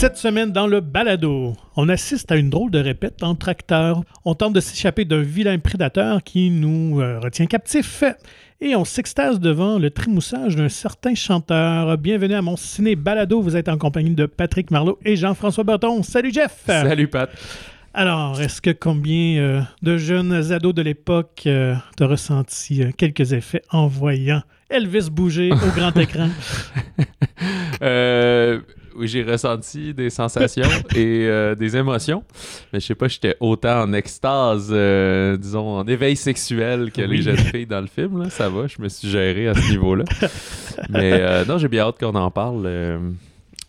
Cette semaine, dans le balado, on assiste à une drôle de répète entre acteurs. On tente de s'échapper d'un vilain prédateur qui nous euh, retient captifs. Et on s'extase devant le trimoussage d'un certain chanteur. Bienvenue à mon ciné balado. Vous êtes en compagnie de Patrick Marlot et Jean-François Berton. Salut Jeff! Salut Pat! Alors, est-ce que combien euh, de jeunes ados de l'époque euh, t'ont ressenti euh, quelques effets en voyant Elvis bouger au grand écran? Euh, j'ai ressenti des sensations et euh, des émotions, mais je sais pas, j'étais autant en extase, euh, disons, en éveil sexuel que Oui. les jeunes filles dans le film. Là. Ça va, je me suis géré à ce niveau-là. mais euh, non, j'ai bien hâte qu'on en parle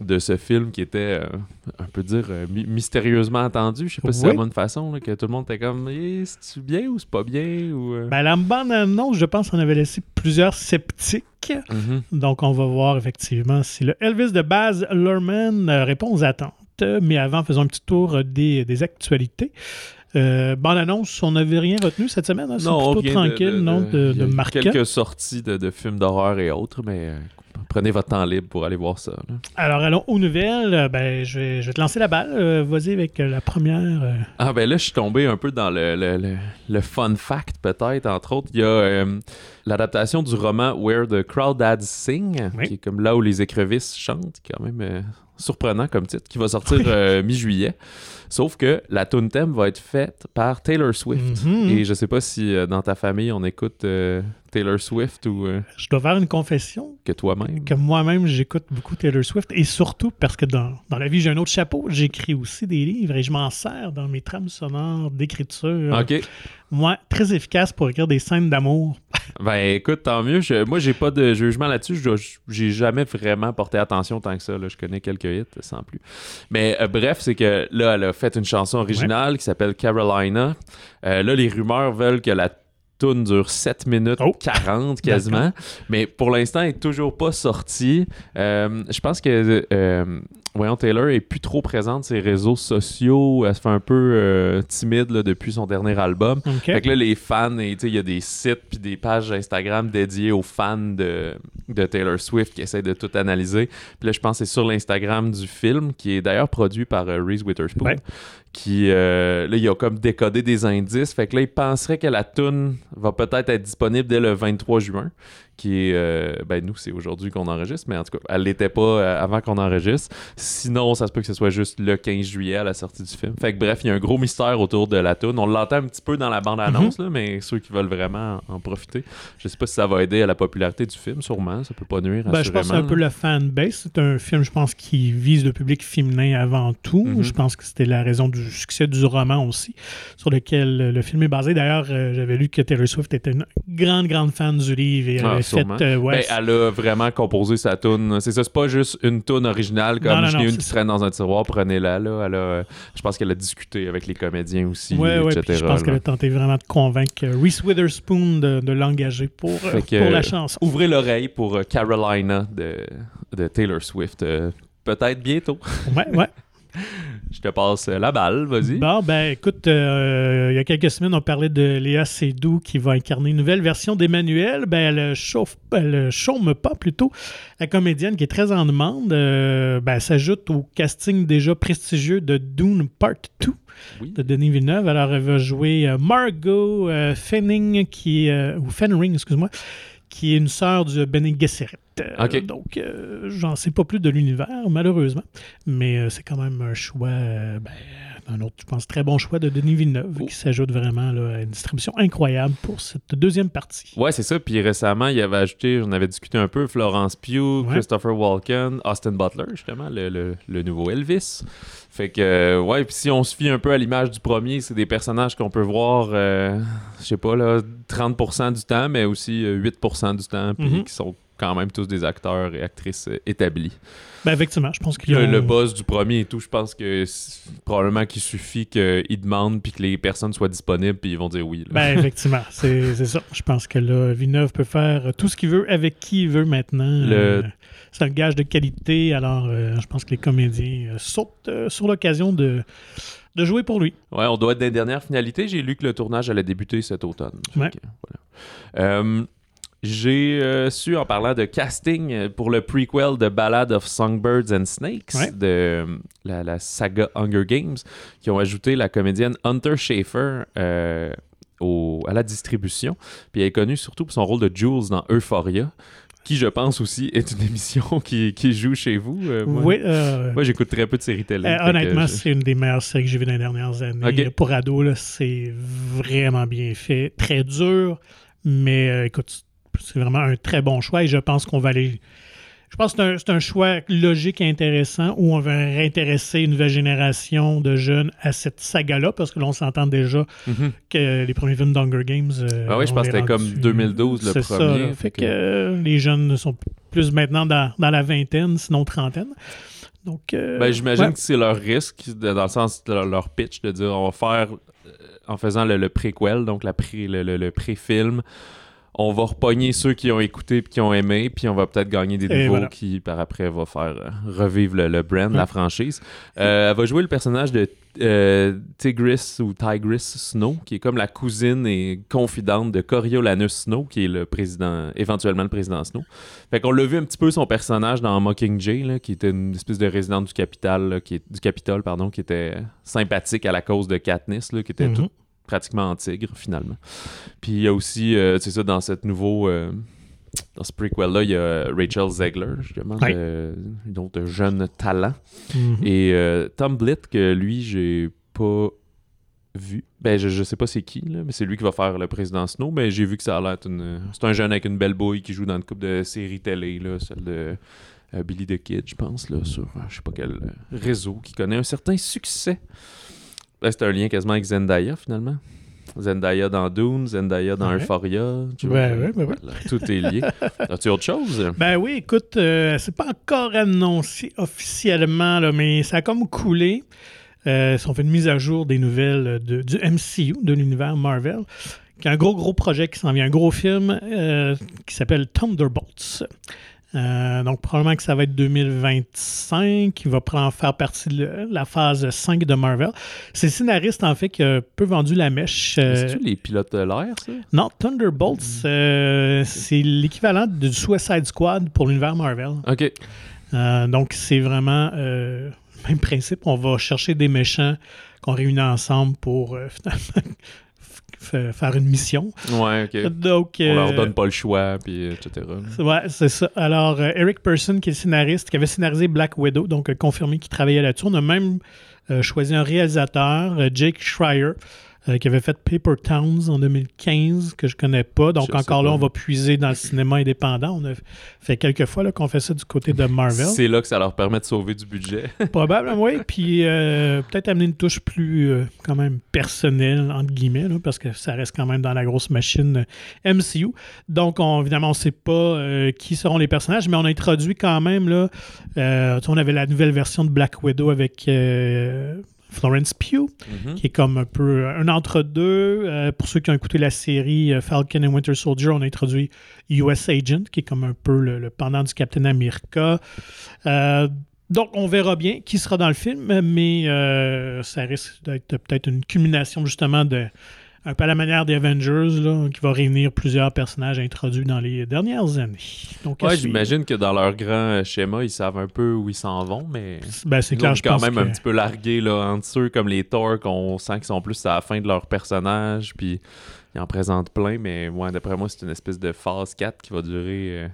de ce film qui était, euh, on peut dire, euh, mystérieusement attendu. Je sais pas si c'est la bonne façon, là, que tout le monde était comme, Eh, c'est-tu bien ou c'est pas bien? Ou, euh? Ben, la bande annonce, je pense, on avait laissé plusieurs sceptiques. Mhm. Donc, on va voir effectivement si le Elvis de Baz Luhrmann euh, répond aux attentes. Mais avant, faisons un petit tour des, des actualités. Euh, bande annonce, on n'avait rien retenu cette semaine. hein? C'est Non, plutôt tranquille, non, de, a de marquant. Quelques sorties de, de films d'horreur et autres, mais euh, prenez votre temps libre pour aller voir ça. là. Alors, allons aux nouvelles. Euh, Ben, je, vais, je vais te lancer la balle. Euh, Vas-y avec la première. Ah ben là, je suis tombé un peu dans le, le, le- le fun fact, peut-être, entre autres. Il y a l'adaptation du roman Where the Crawdads Sing, Oui. qui est comme là où les écrevisses chantent, quand même surprenant comme titre, qui va sortir euh, mi-juillet. Sauf que la tune thème va être faite par Taylor Swift. Mhm. Et je sais pas si euh, dans ta famille on écoute euh, Taylor Swift ou euh, Je dois faire une confession que toi-même? que moi-même, j'écoute beaucoup Taylor Swift et surtout parce que dans, dans la vie, j'ai un autre chapeau. J'écris aussi des livres et je m'en sers dans mes trames sonores d'écriture. Ok. Moi, très efficace pour écrire des scènes d'amour. Ben écoute, tant mieux. Je- moi, j'ai pas de jugement là-dessus. J'ai jamais vraiment porté attention tant que ça. là. Je connais quelques hits sans plus. Mais euh, bref, c'est que là, elle a fait une chanson originale qui s'appelle Carolina. Euh, là, les rumeurs veulent que la tune dure 7 minutes Oh. 40 quasiment. Mais pour l'instant, elle est toujours pas sortie. Euh, je pense que euh, voyons, Taylor est plus trop présente sur ses réseaux sociaux. Elle se fait un peu euh, timide là, depuis son dernier album. OK? Fait que là, les fans, il y a des sites puis des pages Instagram dédiées aux fans de, de Taylor Swift qui essaient de tout analyser. Puis là, je pense que c'est sur l'Instagram du film, qui est d'ailleurs produit par Reese Witherspoon, Ouais. Qui, euh, là, il a comme décodé des indices. Fait que là, il penserait que la tune va peut-être être disponible dès le 23 juin, qui est, euh, ben nous, c'est aujourd'hui qu'on enregistre, mais en tout cas, elle l'était pas euh, avant qu'on enregistre. Sinon, ça se peut que ce soit juste le 15 juillet à la sortie du film. Fait que bref, il y a un gros mystère autour de la tune. On l'entend un petit peu dans la bande-annonce, là, mais ceux qui veulent vraiment en profiter, je sais pas si ça va aider à la popularité du film, sûrement. Ça peut pas nuire, Ben, je pense que c'est un peu le fanbase. C'est un film, je pense, qui vise le public féminin avant tout. Mhm. Je pense que c'était la raison du succès du roman aussi, sur lequel le film est basé. D'ailleurs, euh, j'avais lu que Taylor Swift était une grande, grande fan du livre et elle Ah, avait sûrement. fait. euh, ouais, Ben, elle a vraiment composé sa tune. C'est ça, c'est pas juste une tune originale comme je n'ai une qui traîne dans un tiroir, prenez-la là. Elle a, euh, je pense qu'elle a discuté avec les comédiens aussi, Ouais, ouais, etc. je pense là. qu'elle a tenté vraiment de convaincre euh, Reese Witherspoon de, de l'engager pour, euh, Fait que, pour la chanson. Ouvrez l'oreille pour Carolina de, de Taylor Swift. euh, Peut-être bientôt. Ouais, ouais. Je te passe euh, la balle, vas-y. Bon, ben écoute, euh, il y a quelques semaines, on parlait de Léa Seydoux qui va incarner une nouvelle version d'Emmanuel. Ben, elle chauffe, elle chaume pas plutôt. La comédienne qui est très en demande, euh, ben, s'ajoute au casting déjà prestigieux de Dune Part 2 Oui. de Denis Villeneuve. Alors, elle va jouer euh, Margot euh, Fenning, qui euh, ou Fenring, excuse-moi, qui est une sœur de Bene Gesserit. Euh. Donc, euh, j'en sais pas plus de l'univers, malheureusement. Mais euh, c'est quand même un choix, euh, ben, un autre, je pense, très bon choix de Denis Villeneuve, Oh. qui s'ajoute vraiment là, à une distribution incroyable pour cette deuxième partie. Ouais, c'est ça. Puis récemment, il avait ajouté, on avait discuté un peu, Florence Pugh, Ouais. Christopher Walken, Austin Butler, justement, le, le- le nouveau Elvis. Fait que, ouais, puis si on se fie un peu à l'image du premier, c'est des personnages qu'on peut voir, je sais pas, là, 30% du temps, mais aussi euh, 8% du temps, puis Mhm. qui sont quand même tous des acteurs et actrices euh, établis. Ben, effectivement, je pense qu'il y a. Le, le boss du premier et tout, je pense que probablement qu'il suffit qu'ils demandent puis que les personnes soient disponibles puis ils vont dire oui. là. Ben, effectivement, c'est ça. Je pense que là, Villeneuve peut faire tout ce qu'il veut avec qui il veut maintenant. Le- Euh, c'est un gage de qualité. Alors, euh, je pense que les comédiens sautent euh, sur l'occasion de, de jouer pour lui. Ouais, on doit être dans les dernières finalités. J'ai lu que le tournage allait débuter cet automne. Ouais. voilà. Euh, J'ai euh, su en parlant de casting euh, pour le prequel de Ballad of Songbirds and Snakes Ouais. de euh, la, la saga Hunger Games, qui ont ajouté la comédienne Hunter Schafer euh, au- à la distribution. Puis elle est connue surtout pour son rôle de Jules dans Euphoria, qui je pense aussi est une émission qui, qui joue chez vous. Euh, moi, Oui, euh, moi, j'écoute très peu de séries télé. euh, honnêtement, je- c'est une des meilleures séries que j'ai vues dans les dernières années. Pour ado, c'est vraiment bien fait. Très dur, mais écoute, c'est vraiment un très bon choix et je pense qu'on va aller. Je pense que c'est un, un choix logique et intéressant où on va réintéresser une nouvelle génération de jeunes à cette saga-là parce que l'on s'entend déjà Mhm. que les premiers films d'Hunger Games. euh, Ah oui, je pense que c'était comme 2012 le ça, premier, là. fait Fait que- euh, les jeunes sont plus maintenant dans, dans la vingtaine, sinon trentaine. Donc, euh, Ben, j'imagine ouais. que c'est leur risque, dans le sens de leur, pitch, de dire on va faire, en faisant le, le préquel, donc la pré, le, le- le pré-film, on va repogner ceux qui ont écouté et qui ont aimé, puis on va peut-être gagner des nouveaux voilà. qui, par après, va faire euh, revivre le, le brand, la franchise. Euh, elle va jouer le personnage de euh, Tigris ou Tigris Snow, qui est comme la cousine et confidente de Coriolanus Snow, qui est le président, éventuellement le président Snow. Fait qu'on l'a vu un petit peu son personnage dans Mockingjay, là, qui était une espèce de résidente du Capitole, là, qui est, du Capitole, pardon, qui était sympathique à la cause de Katniss, là, qui était Mhm. tout pratiquement en tigre finalement. Puis il y a aussi, euh, c'est ça, dans cette nouveau, euh, dans ce prequel-là, il y a Rachel Zegler, justement, Ouais. de- une autre jeune talent. Mhm. Et euh, Tom Blitt, que lui, j'ai pas vu. Ben, je, je sais pas c'est qui, là, mais c'est lui qui va faire le président Snow. Mais j'ai vu que ça a l'air. C'est un jeune avec une belle bouille qui joue dans une couple de séries télé, là, celle de euh, Billy the Kid, je pense, là, sur euh, je sais pas quel euh, réseau, qui connaît un certain succès. Là, c'est un lien quasiment avec Zendaya, finalement. Zendaya dans Dune, Zendaya dans Ouais. Euphoria. tu vois, ouais, ouais, ouais. voilà, tout est lié. As-tu autre chose? Ben oui, écoute, euh, c'est pas encore annoncé officiellement, là, mais ça a comme coulé. Euh, ils ont fait une mise à jour des nouvelles de- du MCU, de l'univers Marvel, qui a un gros, gros projet qui s'en vient, un gros film euh, qui s'appelle Thunderbolts. Euh, donc, probablement que ça va être 2025, qui va prendre, faire partie de la phase 5 de Marvel. C'est le scénariste, en fait, qui a un peu vendu la mèche. euh, C'est-tu les pilotes de l'air, ça? non, Thunderbolts, euh, c'est l'équivalent du Suicide Squad pour l'univers Marvel. Ok. Euh, donc, c'est vraiment euh, le même principe. On va chercher des méchants qu'on réunit ensemble pour euh, finalement faire une mission. Ouais, ok. Donc, On leur euh, donne pas le choix, puis etc. Ouais, c'est ça. Alors, euh, Eric Person, qui est le scénariste, qui avait scénarisé Black Widow, donc euh, confirmé qu'il travaillait là-dessus. On a même choisi un réalisateur, Jake Schreier, euh, qui avait fait Paper Towns en 2015, que je connais pas. Donc, Je encore là, pas. on va puiser dans le cinéma indépendant. On a fait quelques fois là, qu'on fait ça du côté de Marvel. C'est là que ça leur permet de sauver du budget. Probablement, oui. Puis euh, peut-être amener une touche plus, euh, quand même, personnelle, entre guillemets, là, parce que ça reste quand même dans la grosse machine MCU. Donc, on- évidemment, on ne sait pas euh, qui seront les personnages, mais on a introduit quand même, là, euh, on avait la nouvelle version de Black Widow avec euh, Florence Pugh, Mhm. qui est comme un peu un entre-deux. Euh, pour ceux qui ont écouté la série euh, Falcon and Winter Soldier, on a introduit US Agent, qui est comme un peu le, le pendant du Captain America. Euh, donc, on verra bien qui sera dans le film, mais euh, ça risque d'être peut-être une culmination justement de un peu à la manière des Avengers, là, qui va réunir plusieurs personnages introduits dans les dernières années. Donc, Ouais, j'imagine que dans leur grand euh, schéma, ils savent un peu où ils s'en vont, mais. Ben, c'est clair, je quand pense même que- un petit peu largué là, entre ceux comme les Thor, qu'on sent qu'ils sont plus à la fin de leur personnage, puis ils en présentent plein, mais ouais, d'après moi, c'est une espèce de phase 4 qui va durer euh,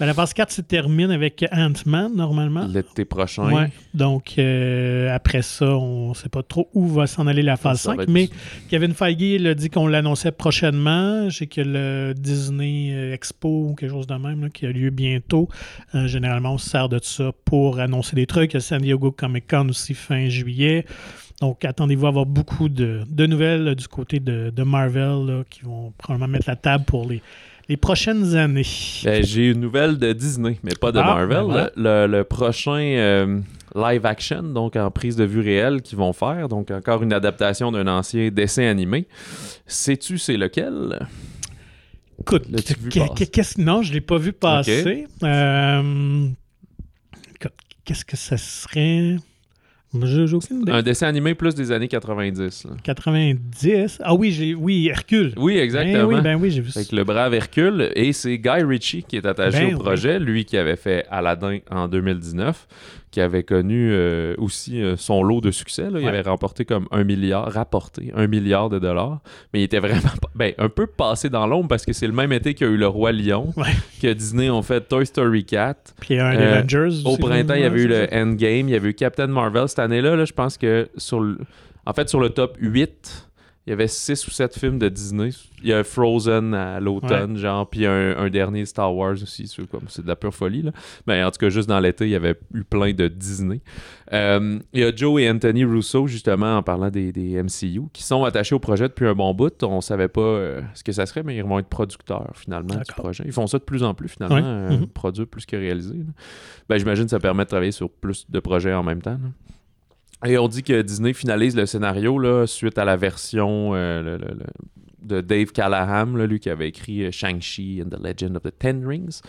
Ben, la phase 4 se termine avec Ant-Man, normalement. l'été prochain. Ouais. Donc, euh, après ça, on ne sait pas trop où va s'en aller la phase Ça va 5. être- Mais Kevin Feige il a dit qu'on l'annonçait prochainement. Je sais que le Disney euh, Expo ou quelque chose de même là, qui a lieu bientôt. Euh, généralement, on se sert de ça pour annoncer des trucs. Il y a San Diego Comic Con aussi fin juillet. Donc, attendez-vous à avoir beaucoup de, de nouvelles euh, du côté de, de Marvel là, qui vont probablement mettre la table pour les, les prochaines années. Ben, J'ai une nouvelle de Disney, mais pas de Ah, Marvel. ben voilà. le, le prochain euh, live action, donc en prise de vue réelle, qu'ils vont faire, donc encore une adaptation d'un ancien dessin animé. Sais-tu c'est lequel? Écoute, qu'est-ce non, je l'ai pas vu passer. Euh, qu'est-ce que ça serait? J'ai j'ai aucune idée. Un dessin animé plus des années 90. là. 90. Ah oui, j'ai oui, Hercule. Oui, exactement. Ben oui, ben oui, j'ai vu ça. Fait que le brave Hercule, et c'est Guy Ritchie qui est attaché Ben au projet, lui qui avait fait Aladdin en 2019, qui avait connu euh, aussi euh, son lot de succès. là. Il Ouais. avait remporté comme un milliard, rapporté un milliard de dollars, mais il était vraiment ben, un peu passé dans l'ombre parce que c'est le même été qu'il y a eu le Roi Lion, Ouais. que Disney ont fait Toy Story 4. Puis un Euh, Avengers. Au printemps, il y avait eu le. Endgame, il y avait eu Captain Marvel. Cette année-là, là, je pense que sur le... En fait, sur le top 8, il y avait 6 ou 7 films de Disney. Il y a Frozen à l'automne, genre, puis un, un dernier Star Wars aussi. C'est de la pure folie, là. Mais en tout cas, juste dans l'été, il y avait eu plein de Disney. Euh, il y a Joe et Anthony Russo, justement, en parlant des, des MCU, qui sont attachés au projet depuis un bon bout. On savait pas euh, ce que ça serait, mais ils vont être producteurs, finalement, du projet. Ils font ça de plus en plus, finalement, Ouais. euh, Mhm. produire plus que réaliser. là. Ben, j'imagine que ça permet de travailler sur plus de projets en même temps. là. Et on dit que Disney finalise le scénario là, suite à la version euh, le- le- le- de Dave Callahan, là, lui qui avait écrit euh, Shang-Chi and the Legend of the Ten Rings.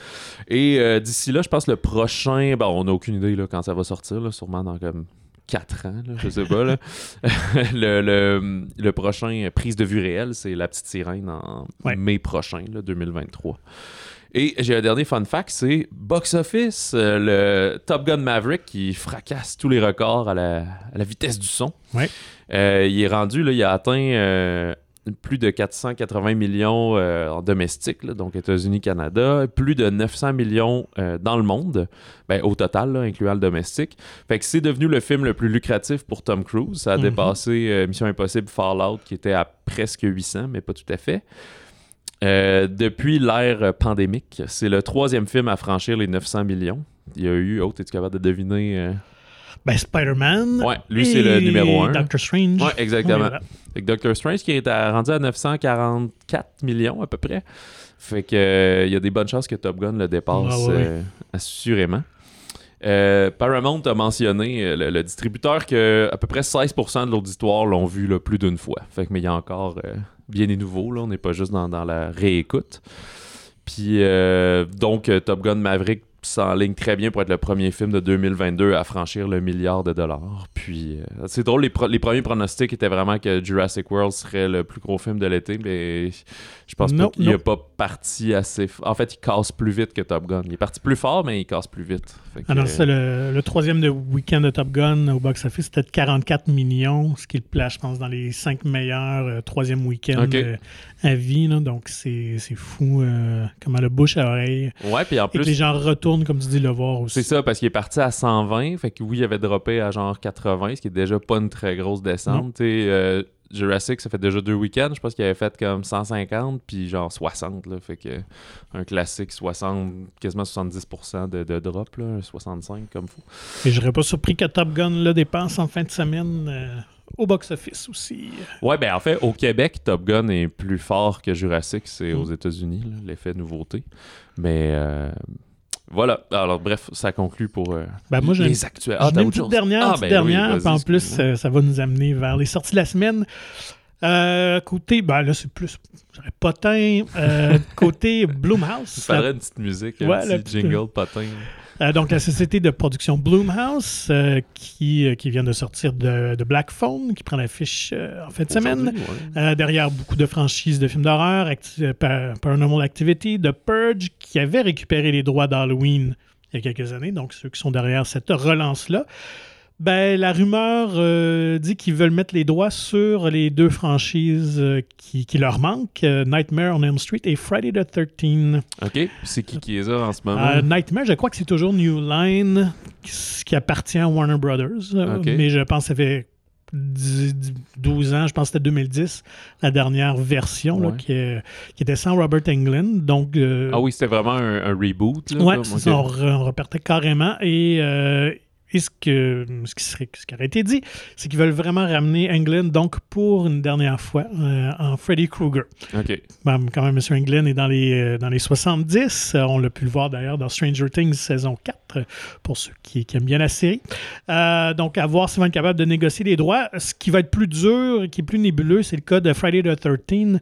Et euh, d'ici là, je pense le prochain, bon, on n'a aucune idée là, quand ça va sortir, là, sûrement dans comme 4 ans, là, je sais pas. là. le, le- le prochain prise de vue réelle, c'est La Petite Sirène en Ouais. mai prochain, là, 2023. Et j'ai un dernier fun fact, c'est Box Office, euh, le Top Gun Maverick qui fracasse tous les records à la, à la vitesse du son. Ouais. Euh, il est rendu, là, il a atteint euh, plus de 480 millions en domestique, là, donc États-Unis, Canada, plus de 900 millions dans le monde, ben, au total, là, incluant le domestique. Fait que c'est devenu le film le plus lucratif pour Tom Cruise. Ça a Mhm. dépassé Mission Impossible Fallout qui était à presque 800, mais pas tout à fait. Euh, depuis l'ère pandémique, c'est le troisième film à franchir les 900 millions. Il y a eu, oh, es-tu capable de deviner? euh? Ben, Spider-Man. Ouais, lui, c'est le numéro un. Doctor Strange. Ouais, exactement. Ouais, voilà. Fait que Doctor Strange qui est à- rendu à 944 millions à peu près. Fait que euh, il y a des bonnes chances que Top Gun le dépasse Ah ouais, ouais. assurément. Euh, Paramount a mentionné, euh, le, le distributeur, que à peu près 16% de l'auditoire l'ont vu là, plus d'une fois. Fait que, mais il y a encore euh, bien des nouveaux, là. on n'est pas juste dans, dans la réécoute. Puis euh, donc, Top Gun Maverick s'enligne très bien pour être le premier film de 2022 à franchir le milliard de dollars. Puis c'est drôle, les, pro- les premiers pronostics étaient vraiment que Jurassic World serait le plus gros film de l'été, mais je pense pas qu'il n'est pas parti assez. f- En fait, il casse plus vite que Top Gun. Il est parti plus fort, mais il casse plus vite. Ah non, euh, c'est le, le troisième de week-end de Top Gun au box-office, c'était de 44 millions, ce qui le place, je pense, dans les cinq meilleurs euh, troisième week-end euh, à vie. là. donc, c'est c'est fou euh, comment le bouche à oreille. Ouais, puis en Et que plus, les gens retournent, comme tu dis, le voir aussi. C'est ça, parce qu'il est parti à 120. Fait que oui, il avait droppé à genre 80, ce qui est déjà pas une très grosse descente. Jurassic, ça fait déjà deux week-ends. Je pense qu'il avait fait comme 150, puis genre 60. Là, fait que un classique, 60, quasiment 70% de, de drop, là, 65 comme fou. Et je serais pas surpris que Top Gun le dépense en fin de semaine euh, au box-office aussi. Ouais, ben en fait, au Québec, Top Gun est plus fort que Jurassic, c'est Mm. aux États-Unis, l'effet nouveauté. Mais euh, voilà. Alors, bref, ça conclut pour euh, Ben, moi, les actuels. T'as une petite dernière, Ah, petite ben dernière, oui, en plus, euh, ça va nous amener vers les sorties de la semaine. Euh, côté, ben là, c'est plus, potin. Euh, côté Il Bloomhouse, faudrait une petite musique, un Ouais, la petit jingle potin. Euh, donc la société de production Bloomhouse, euh, qui, euh, qui vient de sortir de, de Black Phone, qui prend l'affiche en fin de semaine. Ouais. Derrière beaucoup de franchises de films d'horreur, Acti- Paranormal Activity, The Purge, qui avait récupéré les droits d'Halloween il y a quelques années, donc ceux qui sont derrière cette relance-là. Ben, la rumeur euh, dit qu'ils veulent mettre les doigts sur les deux franchises euh, qui, qui leur manquent, euh, Nightmare on Elm Street et Friday the 13th. OK. C'est qui qui est ça en ce moment? Nightmare, je crois que c'est toujours New Line qui, qui appartient à Warner Brothers, mais je pense que ça fait 10, 10, 12 ans, je pense que c'était 2010, la dernière version là, qui, est- qui était sans Robert Englund. Donc, ah oui, c'était vraiment un, un reboot. Là, ça, on, re- on repartait carrément. Et, et ce, que, ce, qui serait, ce qui aurait été dit, c'est qu'ils veulent vraiment ramener Englund donc pour une dernière fois euh, en Freddy Krueger. OK. Ben, quand même, M. Englund est dans les, euh, dans les 70. Euh, on l'a pu le voir d'ailleurs dans Stranger Things saison 4, euh, pour ceux qui, qui aiment bien la série. Euh, donc, à voir s'ils vont être capables de négocier les droits. Ce qui va être plus dur qui est plus nébuleux, c'est le cas de Friday the 13.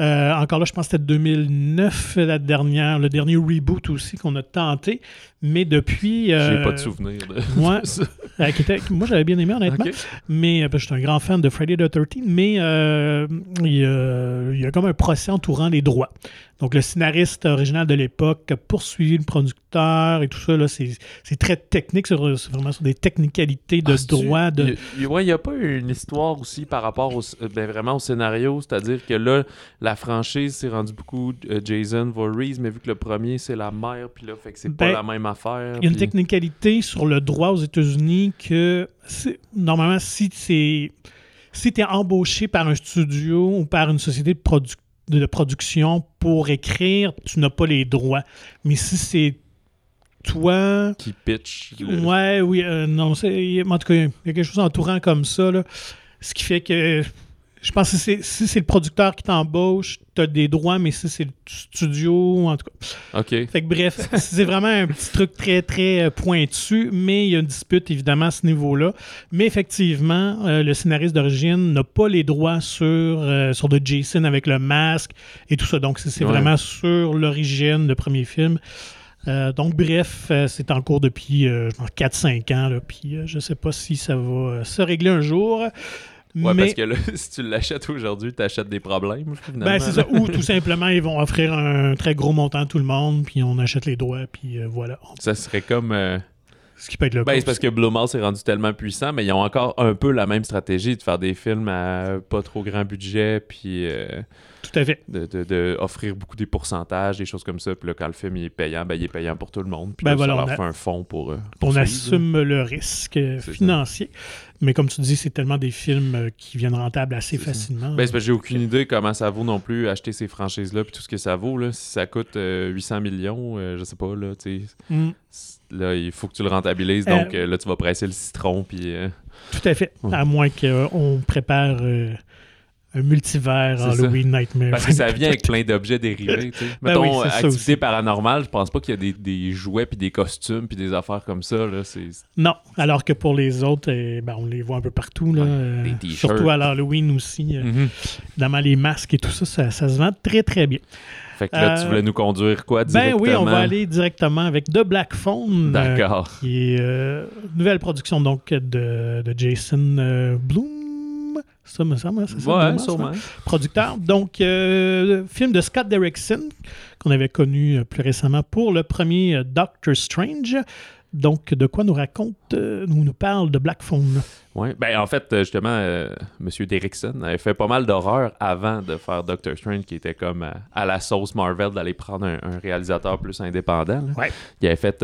Euh, encore là, je pense que c'était 2009, la dernière, le dernier reboot aussi qu'on a tenté. Mais depuis. J'ai euh, pas de souvenir de ça. euh, était- moi, j'avais bien aimé, honnêtement. Ok. Mais euh, je suis un grand fan de Friday the 13 mais euh, il, y a, il y a comme un procès entourant les droits. Donc, le scénariste original de l'époque a poursuivi le producteur et tout ça. là, C'est très technique, sur- c'est vraiment sur des technicalités de Ah, droit. De... il ouais, n'y a pas une histoire aussi par rapport au, euh, ben, vraiment au scénario, c'est-à-dire que là, la franchise s'est rendue beaucoup euh, Jason Voorhees, mais vu que le premier c'est la mère, puis là, fait que c'est pas Ben, la même affaire. Il y a une puis- technicalité sur le droit aux États-Unis que normalement, si c'est si tu es embauché par un studio ou par une société de, produ- de production pour écrire, tu n'as pas les droits. Mais si c'est toi. qui pitch. le- Ouais, oui, euh, non, c'est. En tout cas, il y a quelque chose entourant comme ça, là. Ce qui fait que. Je pense que si c'est si c'est le producteur qui t'embauche, tu as des droits, mais si c'est le studio, en tout cas. Ok. Fait que bref, c'est vraiment un petit truc très, très euh, pointu, mais il y a une dispute évidemment à ce niveau-là. Mais effectivement, euh, le scénariste d'origine n'a pas les droits sur, euh, sur de Jason avec le masque et tout ça. Donc, c'est Ouais. vraiment sur l'origine, le premier film. Euh, donc, bref, euh, c'est en cours depuis euh, genre 4-5 ans. Là, puis, je sais pas si ça va se régler un jour. Ouais, mais parce que là, si tu l'achètes aujourd'hui, t'achètes des problèmes, finalement. ben, c'est ça. Ou tout simplement, ils vont offrir un très gros montant à tout le monde, puis on achète les droits, puis euh, voilà. Ça serait comme. euh, Ce qui peut être le Ben, c'est parce que Blumhouse est rendu tellement puissant, mais ils ont encore un peu la même stratégie de faire des films à pas trop grand budget, puis euh, Tout à fait. de, de- de offrir beaucoup des pourcentages, des choses comme ça. Puis là, quand le film il est payant, ben, il est payant pour tout le monde. Puis Ben là, voilà, ça on leur a- fait un fonds pour. euh, On assume le risque ça. Mais comme tu dis, c'est tellement des films euh, qui viennent rentables assez facilement. Ben, c'est parce que j'ai aucune idée comment ça vaut non plus acheter ces franchises-là, puis tout ce que ça vaut. Là. Si ça coûte euh, 800 millions, euh, je sais pas, là, tu sais. Mm, Là, il faut que tu le rentabilises, Euh, donc euh, là, tu vas presser le citron, puis. euh, tout à fait. À moins qu'on prépare euh, un multivers ça. Halloween Nightmare. Parce que ça vient avec plein d'objets dérivés, tu sais. Ben Mettons, oui, euh, activité paranormale, je pense pas qu'il y a des, des jouets, puis des costumes, puis des affaires comme ça, là. Non, alors que pour les autres, euh, ben, on les voit un peu partout. Là, Ouais, euh, des t-shirts. surtout à l'Halloween aussi. euh, Mhm. Évidemment, les masques et tout ça, ça, ça se vend très, très bien. Fait que là, Euh, tu voulais nous conduire quoi Ben directement? oui, on va aller directement avec The Black Phone. euh, D'accord. qui est euh, une nouvelle production donc de, de Jason euh, Bloom. Ça me semble, c'est ça, ouais, Bloom, sûrement. producteur. Donc, euh, film de Scott Derrickson, qu'on avait connu euh, plus récemment pour le premier euh, Doctor Strange. Donc, de quoi nous raconte, euh, nous, nous parle de Black Phone? Ouais. Ben, en fait, justement, euh, M. Derrickson avait fait pas mal d'horreur avant de faire Doctor Strange, qui était comme euh, à la sauce Marvel d'aller prendre un, un réalisateur plus indépendant. Ouais. Il avait fait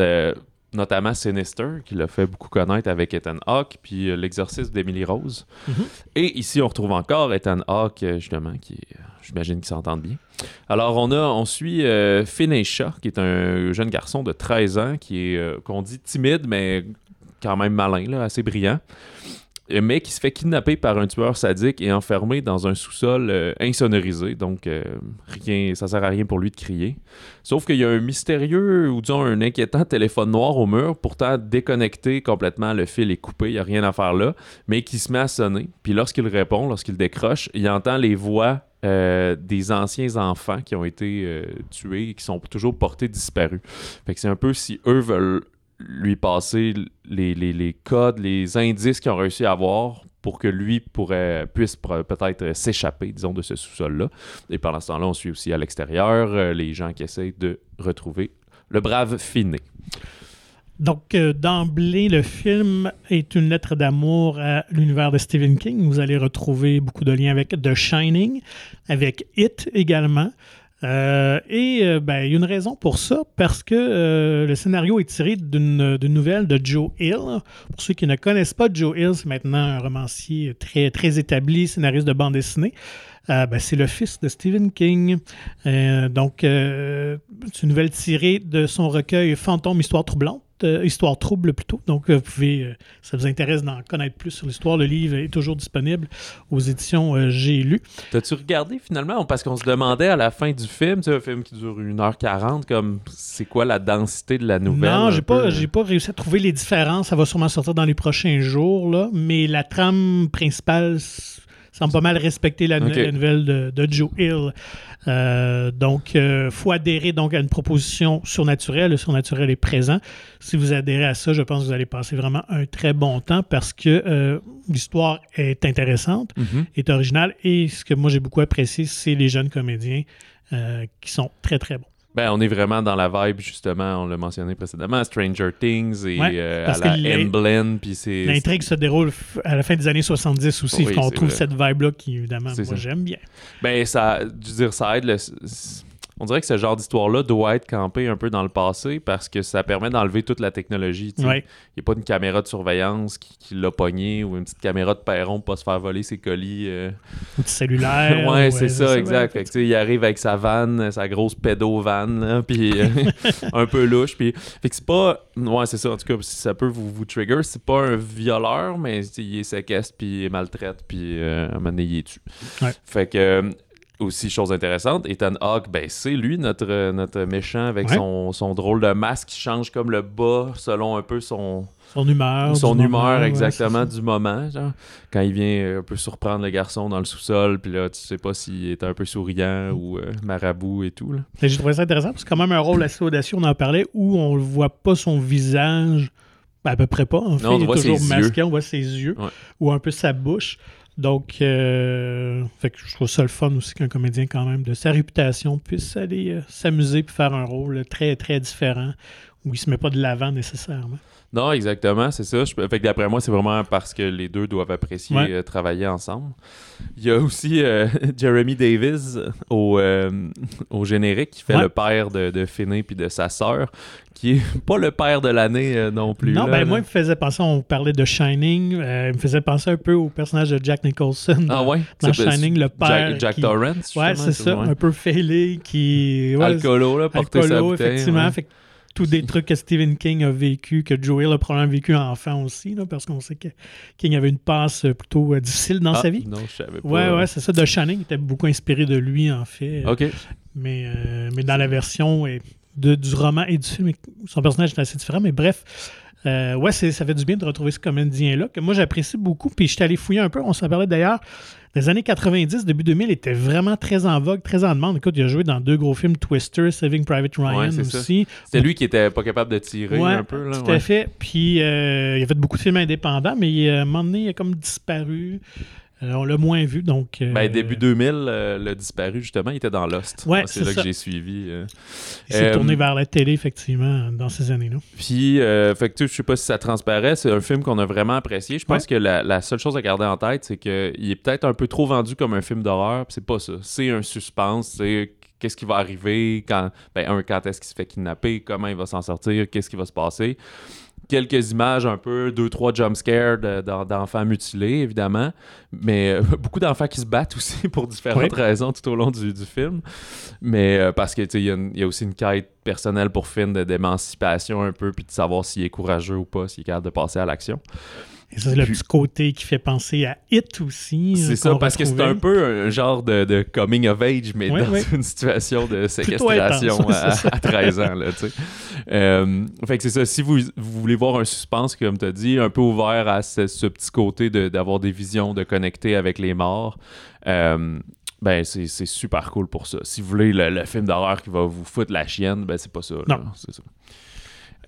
notamment Sinister, qui l'a fait beaucoup connaître avec Ethan Hawke, puis euh, L'exorcisme d'Emily Rose. Mhm. Et ici, on retrouve encore Ethan Hawke, euh, justement, qui euh, j'imagine qu'ils s'entendent bien. Alors, on a, on suit euh, Finney Shaw, qui est un jeune garçon de 13 ans, qui est, euh, qu'on dit timide, mais quand même malin, là, assez brillant. Euh, Mais qui se fait kidnapper par un tueur sadique et enfermé dans un sous-sol euh, insonorisé. Donc, euh, rien, ça sert à rien pour lui de crier. Sauf qu'il y a un mystérieux, ou disons un inquiétant téléphone noir au mur, pourtant déconnecté complètement, le fil est coupé, il n'y a rien à faire là, mais qui se met à sonner. Puis lorsqu'il répond, lorsqu'il décroche, il entend les voix des anciens enfants qui ont été tués et qui sont toujours portés disparus. Fait que c'est un peu si eux veulent lui passer les, les- codes, les indices qu'ils ont réussi à avoir pour que lui pourrait, puisse peut-être s'échapper, disons, de ce sous-sol-là. Et pendant ce temps-là, on suit aussi à l'extérieur euh, les gens qui essayent de retrouver le brave Finney. Donc, euh, d'emblée, le film est une lettre d'amour à l'univers de Stephen King. Vous allez retrouver beaucoup de liens avec The Shining, avec It également. Euh, et euh, ben, il y a une raison pour ça, parce que euh, le scénario est tiré d'une nouvelle de Joe Hill. Pour ceux qui ne connaissent pas Joe Hill, c'est maintenant un romancier très, très établi, scénariste de bande dessinée. Euh, ben, c'est le fils de Stephen King. Donc, c'est une nouvelle tirée de son recueil Fantôme, Histoire troublante. Euh, histoire trouble plutôt. Donc, euh, vous pouvez, euh, ça vous intéresse d'en connaître plus sur l'histoire, le livre est toujours disponible aux éditions euh, J'ai lu. T'as-tu regardé finalement? Parce qu'on se demandait à la fin du film, tu sais, un film qui dure 1h40, comme c'est quoi la densité de la nouvelle? non, j'ai pas, j'ai pas réussi à trouver les différences. Ça va sûrement sortir dans les prochains jours, là. Mais la trame principale, semble pas mal respecter la, nouvelle de, de Joe Hill. Euh, donc, il faut adhérer donc à une proposition surnaturelle. Le surnaturel est présent. Si vous adhérez à ça, je pense que vous allez passer vraiment un très bon temps parce que euh, l'histoire est intéressante, Mhm. est originale et ce que moi j'ai beaucoup apprécié, c'est les jeunes comédiens euh, qui sont très très bons. Ben, on est vraiment dans la vibe, justement, on l'a mentionné précédemment, Stranger Things et Ouais, euh, à la Emblem, puis c'est... L'intrigue se déroule à la fin des années 70 aussi, Oui, qu'on trouve vrai. cette vibe-là qui, évidemment, moi j'aime bien. Ben, ça, je veux dire, ça aide le... On dirait que ce genre d'histoire-là doit être campé un peu dans le passé parce que ça permet d'enlever toute la technologie. Ouais. Il n'y a pas une caméra de surveillance qui, qui l'a pogné ou une petite caméra de perron pour pas se faire voler ses colis. euh. Ou du cellulaire. ouais, ou, c'est euh, ça, exact. Fait que, tu sais, il arrive avec sa vanne, sa grosse pédo-vanne, puis euh, un peu louche. Puis, fait que c'est pas. Ouais, c'est ça. En tout cas, si ça peut vous, vous trigger, c'est pas un violeur, mais il est séquestre, puis il est maltraite, puis euh, à un moment donné, il est tue. Ouais. Fait que. Euh, aussi, chose intéressante, Ethan Hawke, ben, c'est lui, notre, notre méchant, avec Ouais. son, son drôle de masque qui change comme le bas selon un peu son, Son humeur. son humeur moment, exactement du moment genre quand il vient euh, un peu surprendre le garçon dans le sous-sol puis là tu sais pas s'il est un peu souriant ou euh, marabout et tout J'ai trouvé ça intéressant parce que quand même un rôle assez audacieux, on en parlait, où on ne voit pas son visage, ben, à peu près pas. En fait, Non, on il est voit toujours masqué, on voit ses yeux Ouais. ou un peu sa bouche. Donc, euh, je trouve ça le fun aussi qu'un comédien, quand même, de sa réputation, puisse aller euh, s'amuser et faire un rôle très, très différent où il se met pas de l'avant nécessairement. Non, exactement, c'est ça. Je, fait que d'après moi, c'est vraiment parce que les deux doivent apprécier Ouais. euh, travailler ensemble. Il y a aussi euh, Jeremy Davis au, euh, au générique qui fait Ouais. le père de, de Finney puis de sa sœur, qui est pas le père de l'année non plus. non, là, ben là. moi, il me faisait penser, on parlait de Shining, il me faisait penser un peu au personnage de Jack Nicholson Ah ouais? dans C'est- Shining, le père. Jack, Jack qui- Torrance, Ouais, c'est ça, un peu fêlé, qui... ouais, Alcoolo, là, porter sa bouteille. effectivement. ouais. Fait que tous des trucs que Stephen King a vécu, que Joel a probablement vécu enfant aussi, là, parce qu'on sait que King avait une passe plutôt euh, difficile dans Ah, sa vie. Non, je savais pas. Ouais, ouais, c'est ça. The Shining était beaucoup inspiré de lui, en fait. Ok. mais, euh, mais dans la version de, du roman et du film, son personnage est assez différent. Mais bref, euh, ouais, ça fait du bien de retrouver ce comédien-là, que moi j'apprécie beaucoup. Puis je suis allé fouiller un peu, on s'en parlait d'ailleurs. Les années 90, début 2000, était vraiment très en vogue, très en demande. Écoute, il a joué dans deux gros films, Twister, Saving Private Ryan Ouais, aussi. C'était lui qui était pas capable de tirer Ouais, un peu. Là, Tout ouais. à fait. Puis euh, il a fait beaucoup de films indépendants, mais euh, à un moment donné, il a comme disparu. On l'a moins vu, donc... euh, Ben, début 2000, euh, le disparu, justement, il était dans Lost. Ouais, Moi, c'est là ça. que j'ai suivi. euh. il s'est euh, tourné vers la télé, effectivement, dans ces années-là. Puis, euh, fait que je sais pas si ça transparaît, c'est un film qu'on a vraiment apprécié. Je pense Ouais. que la, la seule chose à garder en tête, c'est qu'il est peut-être un peu trop vendu comme un film d'horreur. C'est pas ça. C'est un suspense. C'est qu'est-ce qui va arriver quand, ben, un, quand est-ce qu'il se fait kidnapper, comment il va s'en sortir, qu'est-ce qui va se passer. Quelques images un peu, deux, trois jumpscares de- d'en- d'enfants mutilés, évidemment. Mais euh, beaucoup d'enfants qui se battent aussi pour différentes Oui. raisons tout au long du, du film. Mais euh, parce que tu sais, il y, a une- il y a aussi une quête personnelle pour Finn d'émancipation un peu, puis de savoir s'il est courageux ou pas, s'il est capable de passer à l'action. Et ça, c'est le Puis- petit côté qui fait penser à It aussi. C'est euh, ça, qu'on parce que c'est un peu un genre de, de coming of age, mais dans une situation de séquestration intense, à, c'est ça. à 13 ans. Là. Euh, fait que c'est ça, si vous, vous voulez voir un suspense, comme tu as dit, un peu ouvert à ce, ce petit côté de- d'avoir des visions, de connecter avec les morts, euh, ben c'est c'est super cool pour ça. Si vous voulez le, le film d'horreur qui va vous foutre la chienne, ben c'est pas ça. Non. C'est ça.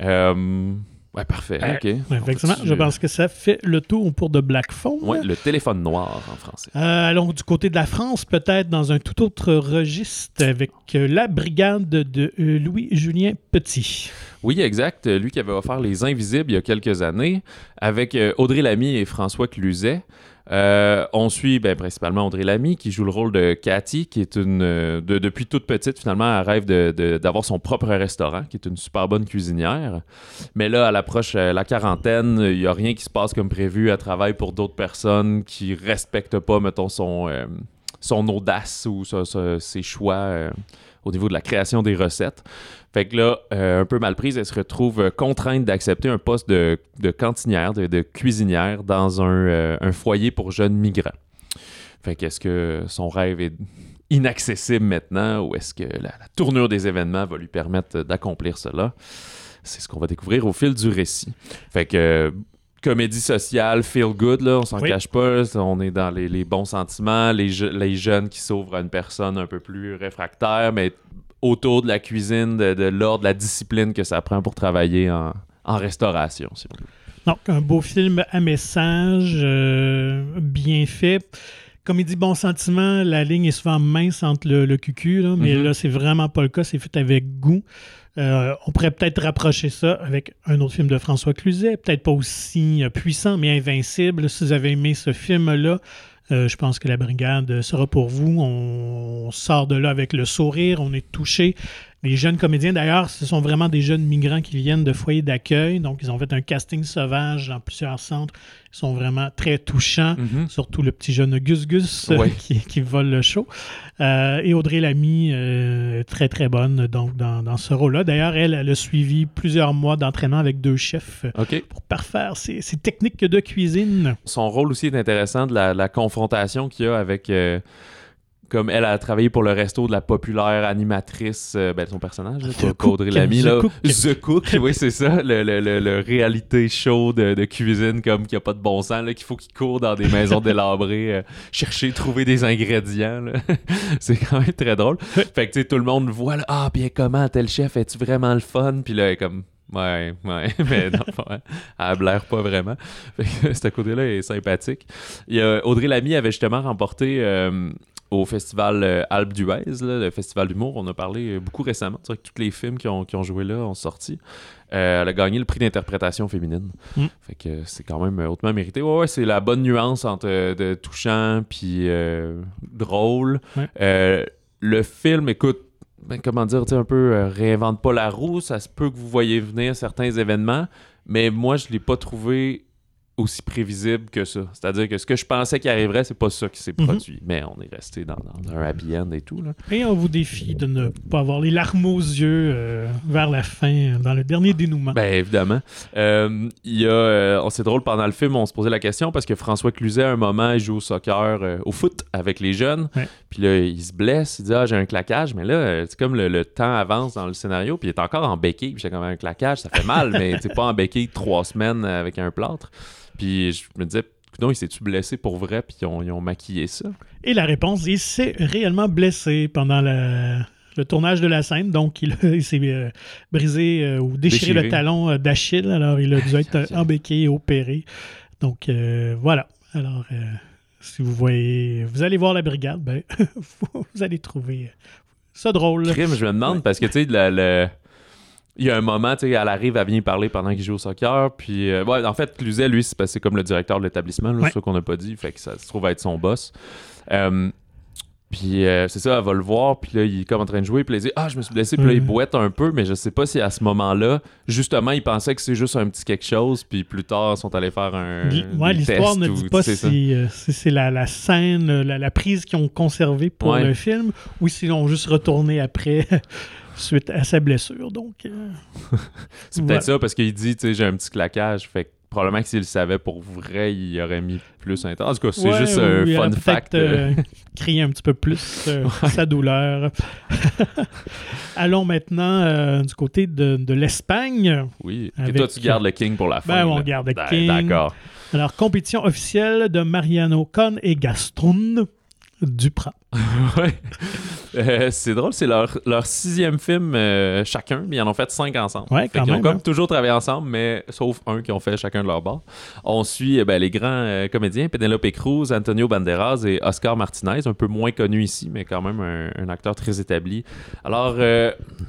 Euh, ouais, parfait. Euh, ok. Effectivement, je pense que ça fait le tour pour de Black Phone. Ouais, le téléphone noir en français. Euh, allons du côté de la France, peut-être dans un tout autre registre, avec euh, la brigade de euh, Louis-Julien Petit. Oui, exact. Lui qui avait offert Les Invisibles il y a quelques années avec euh, Audrey Lamy et François Cluzet. Euh, on suit ben, principalement Audrey Lamy qui joue le rôle de Cathy, qui est une. euh, de- depuis toute petite, finalement, elle rêve d'avoir son propre restaurant, qui est une super bonne cuisinière. Mais là, à l'approche euh, la quarantaine, il n'y a rien qui se passe comme prévu. Elle travaille pour d'autres personnes qui respectent pas, mettons, son, audace ou ses choix au niveau de la création des recettes. Fait que là, euh, un peu mal prise, elle se retrouve euh, contrainte d'accepter un poste de, cantinière, de, cuisinière dans un, euh, un foyer pour jeunes migrants. Fait qu'est-ce que son rêve est inaccessible maintenant ou est-ce que la, la tournure des événements va lui permettre d'accomplir cela? C'est ce qu'on va découvrir au fil du récit. Fait que, comédie sociale, feel good, là, on s'en Oui. cache pas. On est dans les, les bons sentiments, les, je- les jeunes qui s'ouvrent à une personne un peu plus réfractaire, mais autour de la cuisine, de, de l'ordre, de la discipline que ça prend pour travailler en, en restauration. si on veut. Donc, un beau film à message, euh, bien fait. Comédie bon sentiment, la ligne est souvent mince entre le, le cucu, là, mais Mhm. là, c'est vraiment pas le cas. C'est fait avec goût. Euh, on pourrait peut-être rapprocher ça avec un autre film de François Cluzet, peut-être pas aussi euh, puissant, mais invincible. Si vous avez aimé ce film-là, euh, je pense que la brigade sera pour vous. On sort de là avec le sourire, on est touché. Les jeunes comédiens, d'ailleurs, ce sont vraiment des jeunes migrants qui viennent de foyers d'accueil. Donc, ils ont fait un casting sauvage dans plusieurs centres. Ils sont vraiment très touchants. Surtout le petit jeune Gus Gus euh, qui, qui vole le show. Euh, et Audrey Lamy, euh, très très bonne donc, dans, dans ce rôle-là. D'ailleurs, elle, elle a suivi plusieurs mois d'entraînement avec deux chefs euh, pour parfaire ses, ses techniques de cuisine. Son rôle aussi est intéressant de la, la confrontation qu'il y a avec. Comme elle a travaillé pour le resto de la populaire animatrice, euh, ben, son personnage, là, The Cook, Audrey Lamy, The. Cook. The Cook, oui, c'est ça, le, le, le, le réalité show de, de cuisine comme qui a pas de bon sens, là, qu'il faut qu'il court dans des maisons délabrées, euh, chercher, trouver des ingrédients, c'est quand même très drôle. Fait que, tu sais, tout le monde voit, là, ah, bien comment, tel chef, es-tu vraiment le fun? Puis là, elle est comme, Ouais, ouais, mais non, ouais, elle blaire pas vraiment. Fait que ce côté-là est sympathique. Il y a, Audrey Lamy avait justement remporté euh, au festival euh, Alpe d'Huez, le festival d'humour. On a parlé euh, beaucoup récemment. C'est vrai que tous les films qui ont, qui ont joué là ont sorti. Euh, elle a gagné le prix d'interprétation féminine. Mm. Fait que c'est quand même euh, hautement mérité. Ouais, ouais, c'est la bonne nuance entre de touchant puis euh, drôle. Ouais. Le film, écoute, ben, comment dire, un peu réinvente pas la roue. Ça se peut que vous voyez venir certains événements, mais moi, je l'ai pas trouvé aussi prévisible que ça. C'est-à-dire que ce que je pensais qui arriverait, c'est pas ça qui s'est Mhm. produit. Mais on est resté dans, dans un happy end et tout. Là. Et on vous défie de ne pas avoir les larmes aux yeux euh, vers la fin, dans le dernier dénouement. Ben évidemment. Euh, Il y a, euh, c'est drôle pendant le film, on se posait la question parce que François Cluzet, à un moment, il joue au soccer, euh, au foot avec les jeunes. Ouais. Puis là, il se blesse, il dit ah j'ai un claquage, mais là, euh, c'est comme le, le temps avance dans le scénario, puis il est encore en béquille. Puis j'ai comme un claquage, ça fait mal, mais c'est pas en béquille trois semaines avec un plâtre. Puis je me disais non, il s'est-tu blessé pour vrai, puis ils ont, ils ont maquillé ça? Et la réponse, il s'est réellement blessé pendant la- le tournage de la scène. Donc, il, il s'est euh, brisé euh, ou déchiré, Déchiré. le talon euh, d'Achille. Alors, il a dû être embêqué et opéré. Donc, euh, voilà. Alors, si vous voyez, vous allez voir la brigade, ben, vous allez trouver ça drôle. Crime, je me demande, Ouais. parce que, tu sais, le, le- il y a un moment, tu sais, elle arrive, elle vient parler pendant qu'il joue au soccer, puis, euh, ouais, en fait, Cluzet, lui, c'est c'est comme le directeur de l'établissement, Ouais. c'est ça qu'on n'a pas dit, fait que ça se trouve être son boss. Euh, puis euh, c'est ça, elle va le voir, puis là, il est comme en train de jouer, puis là, il dit Ah, je me suis blessé, puis là, il Mhm. boite un peu, mais je sais pas si à ce moment-là, justement, il pensait que c'est juste un petit quelque chose, puis plus tard, ils sont allés faire un. Ouais, l'histoire ne ou- dit pas si, euh, si c'est la, la scène, la, la prise qu'ils ont conservée pour Ouais. le film ou s'ils ont juste retourné après suite à sa blessure. Donc, euh, C'est peut-être ça parce qu'il dit, tu sais, j'ai un petit claquage. Fait que probablement que s'il le savait pour vrai, il aurait mis plus intense. En tout cas, c'est ouais, juste un il fun fact. euh, euh, crier un petit peu plus euh, sa douleur. Allons maintenant euh, du côté de, de l'Espagne. Oui. Et toi, tu gardes le King pour la fin. Ben, on là. garde le Ben, King. D'accord. Alors, compétition officielle de Mariano Con et Gaston Duprat. Ouais. Euh, c'est drôle, c'est leur, leur sixième film euh, chacun, mais ils en ont fait cinq ensemble. Ouais, quand qu'ils ont même, comme hein. toujours travaillé ensemble, mais sauf un qui ont fait chacun de leur bord. On suit euh, ben, les grands comédiens, Penelope Cruz, Antonio Banderas et Oscar Martinez, un peu moins connu ici, mais quand même un, un acteur très établi. Alors,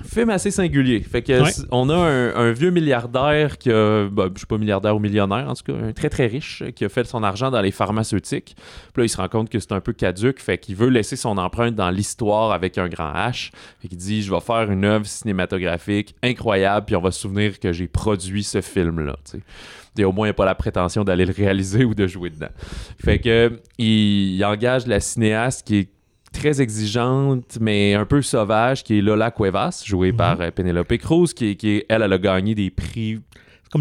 film assez singulier. Fait que Ouais. on a un, un vieux milliardaire qui a, ben, je sais pas milliardaire ou millionnaire, en tout cas, un très très riche, qui a fait son argent dans les pharmaceutiques. Puis là, il se rend compte que c'est un peu caduque, fait qu'il veut laisser son empreinte dans l'histoire avec un grand H. Fait qu'il dit, je vais faire une œuvre cinématographique incroyable, puis on va se souvenir que j'ai produit ce film-là. tu sais. Et au moins, il n'a pas la prétention d'aller le réaliser ou de jouer dedans. Fait que il, il engage la cinéaste qui est très exigeante, mais un peu sauvage, qui est Lola Cuevas, jouée Mhm. par euh, Penelope Cruz, qui, est- qui est, elle, elle a gagné des prix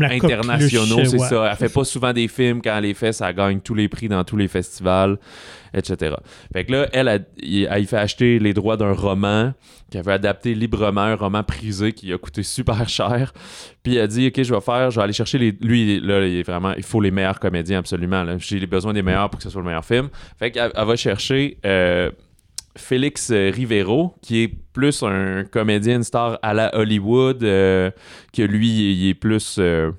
comme la internationaux, c'est ouais. ça. Elle fait pas souvent des films. Quand elle les fait, ça gagne tous les prix dans tous les festivals, etc. Fait que là, elle, a- il- elle, fait acheter les droits d'un roman qu'elle veut adapter librement, un roman prisé qui a coûté super cher. Puis elle dit, OK, je vais faire, je vais aller chercher les... Lui, là, il est vraiment... Il faut les meilleurs comédiens, absolument. J'ai besoin des meilleurs pour que ce soit le meilleur film. Fait qu'elle elle va chercher... euh, Félix euh, Rivero, qui est plus un comédien une star à la Hollywood, euh, que lui, il est- il est plus euh,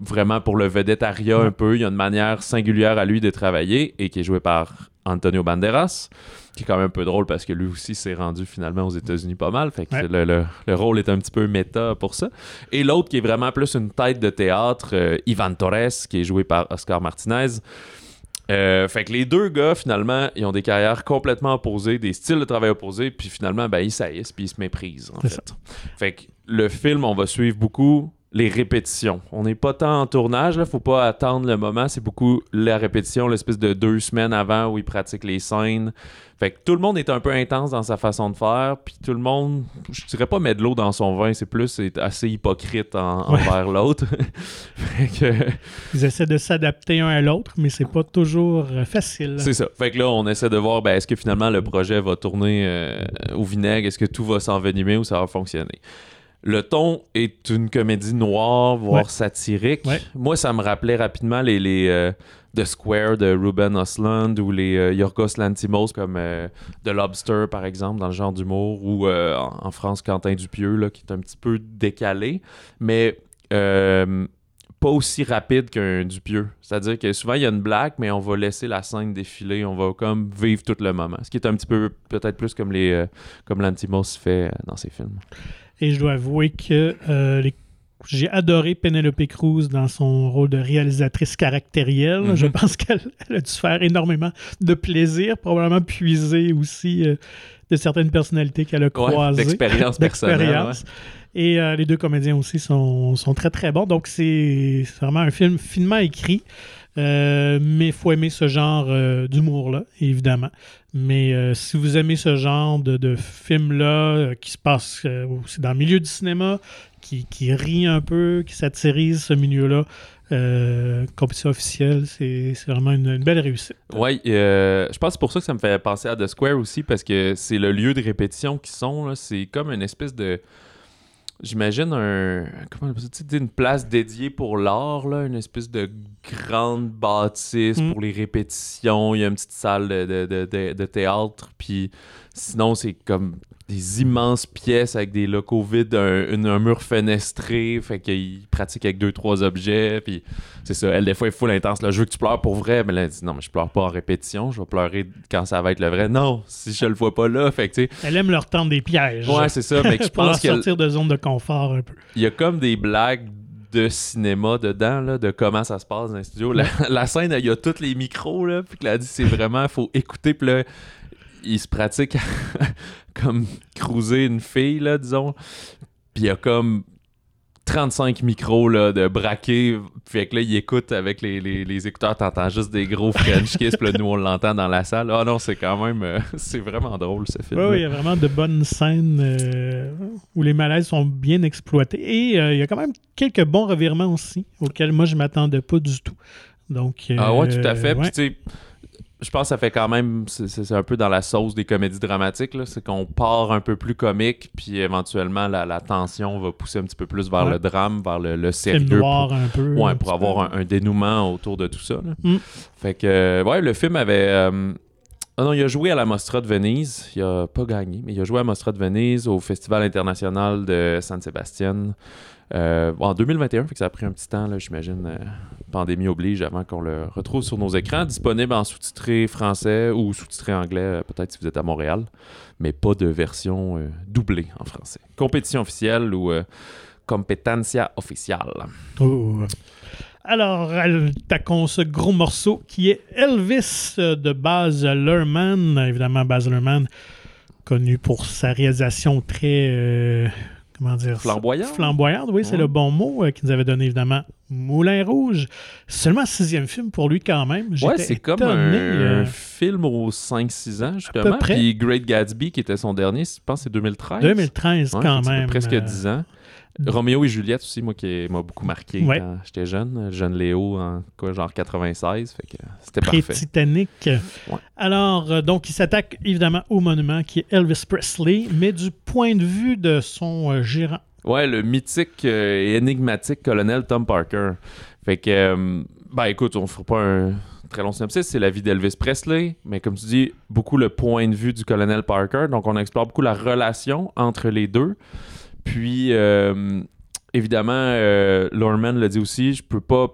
vraiment pour le vedettariat un peu. Il a une manière singulière à lui de travailler et qui est joué par Antonio Banderas, qui est quand même un peu drôle parce que lui aussi s'est rendu finalement aux États-Unis pas mal. Fait que Ouais. le, le- le rôle est un petit peu méta pour ça. Et l'autre qui est vraiment plus une tête de théâtre, euh, Ivan Torres, qui est joué par Oscar Martinez. Euh, fait que les deux gars, finalement, ils ont des carrières complètement opposées, des styles de travail opposés, puis finalement, ben, ils saillissent, puis ils se méprisent, en. Fait que le film, on va suivre beaucoup les répétitions. On n'est pas tant en tournage, là, faut pas attendre le moment, c'est beaucoup la répétition, l'espèce de deux semaines avant où ils pratiquent les scènes. Fait que tout le monde est un peu intense dans sa façon de faire, puis tout le monde, je dirais pas mettre de l'eau dans son vin, c'est plus c'est assez hypocrite en- Ouais. envers l'autre. que... Ils essaient de s'adapter un à l'autre, mais c'est pas toujours euh, facile. C'est ça. Fait que là, on essaie de voir ben, est-ce que finalement le projet va tourner euh, au vinaigre, est-ce que tout va s'envenimer ou ça va fonctionner? Le ton est une comédie noire, voire Ouais. satirique. Ouais. Moi, ça me rappelait rapidement les, les euh, The Square de Ruben Ostlund ou les euh, Yorgos Lantimos comme euh, The Lobster, par exemple, dans le genre d'humour, ou en, France, Quentin Dupieux, là, qui est un petit peu décalé, mais pas aussi rapide qu'un Dupieux. C'est-à-dire que souvent, il y a une blague, mais on va laisser la scène défiler, on va comme vivre tout le moment. Ce qui est un petit peu, peut-être plus comme les comme Lantimos fait dans ses films. Et je dois avouer que euh, les- j'ai adoré Penelope Cruz dans son rôle de réalisatrice caractérielle. Mhm. Je pense qu'elle elle a dû faire énormément de plaisir, probablement puiser aussi euh, de certaines personnalités qu'elle a Ouais, croisées. d'expérience personnelle. ouais. d'expérience. Et euh, les deux comédiens aussi sont, sont très très bons. Donc c'est c'est vraiment un film finement écrit. Euh, mais il faut aimer ce genre euh, d'humour-là, évidemment. Mais euh, si vous aimez ce genre de, film-là qui se passe aussi dans le milieu du cinéma, qui, qui rit un peu, qui satirise ce milieu-là, compétition officielle, c'est vraiment une, belle réussite. Euh, je pense que pour ça que ça me fait penser à The Square aussi, parce que c'est le lieu de répétition qui sont. C'est comme une espèce de. J'imagine un. Comment on ça? Une place dédiée pour l'art, là, une espèce de grande bâtisse Mm. pour les répétitions. Il y a une petite salle de, de- de- de- de théâtre, puis sinon, c'est comme des immenses pièces avec des locaux vides, un, mur fenestré, fait qu'ils pratiquent avec deux, trois objets, puis c'est ça. Elle, des fois, est full intense. Là, je veux que tu pleures pour vrai, mais là, elle dit non, mais je pleure pas en répétition, je vais pleurer quand ça va être le vrai. Non, si je le vois pas là, fait que tu sais. Elle aime leur tendre des pièges. Ouais, c'est ça, mais je pour pense qu'il sortir de zone de confort un peu. y a comme des blagues de cinéma dedans, là, de comment ça se passe dans un studio. La, la scène, il y a tous les micros, là, puis que là, dit, c'est vraiment, faut écouter, puis là, il se pratique comme cruiser une fille, là, disons. Puis il y a comme 35 micros là, de braquer. Fait que là, il écoute avec les, les, les écouteurs, t'entends juste des gros French kiss, puis là, nous, on l'entend dans la salle. Ah non, c'est quand même... euh, c'est vraiment drôle, ce film. Oui, oui, il y a vraiment de bonnes scènes euh, où les malaises sont bien exploités. Et euh, il y a quand même quelques bons revirements aussi, auxquels moi je m'attendais pas du tout. Donc, Ah ouais, tout à fait. Puis tu sais, je pense que ça fait quand même, c'est- un peu dans la sauce des comédies dramatiques, c'est qu'on part un peu plus comique, puis éventuellement la, la tension va pousser un petit peu plus vers Ouais. le drame, vers le, sérieux. noir pour, un peu. ouais, un pour petit avoir peu. un, un dénouement autour de tout ça. là. Mm. Fait que, euh, ouais, le film avait... euh, ah non, il a joué à la Mostra de Venise. Il a pas gagné, mais il a joué à la Mostra de Venise au Festival international de San Sebastian euh, en 2021. Fait que ça a pris un petit temps, j'imagine. euh, pandémie oblige avant qu'on le retrouve sur nos écrans. Disponible en sous-titré français ou sous-titré anglais, euh, peut-être si vous êtes à Montréal, mais pas de version doublée en français. Compétition officielle ou compétencia officiale. Oh. Alors, attaquons ce gros morceau qui est Elvis de Baz Luhrmann. Évidemment, Baz Luhrmann, connu pour sa réalisation très. Euh, comment dire? Flamboyante. Flamboyante, oui, c'est Ouais. le bon mot, euh, qui nous avait donné évidemment Moulin Rouge. Seulement sixième film pour lui quand même. Ouais, c'est comme étonné, un, euh, film aux 5-6 ans, justement. près. Puis Great Gatsby, qui était son dernier, je pense que c'est 2013. 2013 Ouais, quand même. Presque euh, 10 ans. Roméo et Juliette aussi, moi, qui m'a beaucoup marqué Ouais. quand j'étais jeune. Jeune Léo en quoi, genre 96. Fait que c'était parfait. Pré-Titanic. Alors, euh, donc, il s'attaque évidemment au monument qui est Elvis Presley, mais du point de vue de son euh, gérant. Ouais, le mythique euh, et énigmatique colonel Tom Parker. Fait que, euh, ben écoute, on fera pas un très long synopsis, c'est la vie d'Elvis Presley, mais comme tu dis, beaucoup le point de vue du colonel Parker. Donc, on explore beaucoup la relation entre les deux. Puis, euh, évidemment, euh, Lorman l'a dit aussi, je peux pas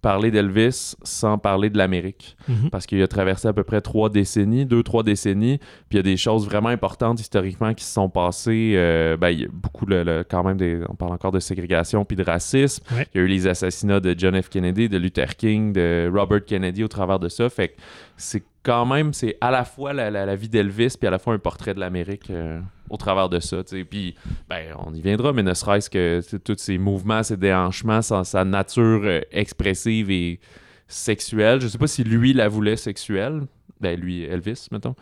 parler d'Elvis sans parler de l'Amérique. Mhm. Parce qu'il a traversé à peu près trois décennies, deux, trois décennies, puis il y a des choses vraiment importantes historiquement qui se sont passées. euh, ben, il y a beaucoup, le- le- quand même, des, on parle encore de ségrégation puis de racisme. Ouais. Il y a eu les assassinats de John F. Kennedy, de Luther King, de Robert Kennedy au travers de ça. Fait que c'est quand même, c'est à la fois la, vie d'Elvis, puis à la fois un portrait de l'Amérique euh, au travers de ça. tu sais. Puis, ben, on y viendra, mais ne serait-ce que tous ces mouvements, ces déhanchements, sa, sa nature euh, expressive et sexuelle. Je sais pas si lui la voulait sexuelle. Ben, lui, Elvis, mettons.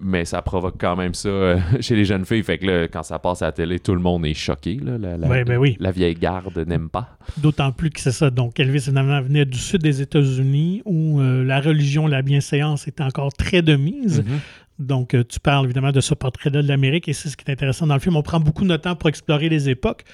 Mais ça provoque quand même ça euh, chez les jeunes filles. Fait que là, quand ça passe à la télé, tout le monde est choqué. Là, la, la- Ouais, ben oui. la vieille garde n'aime pas. D'autant plus que c'est ça. Donc, Elvis évidemment venait du sud des États-Unis où euh, la religion, la bienséance est encore très de mise. Mhm. Donc, euh, tu parles évidemment de ce portrait-là de l'Amérique et c'est ce qui est intéressant dans le film. On prend beaucoup de temps pour explorer les époques.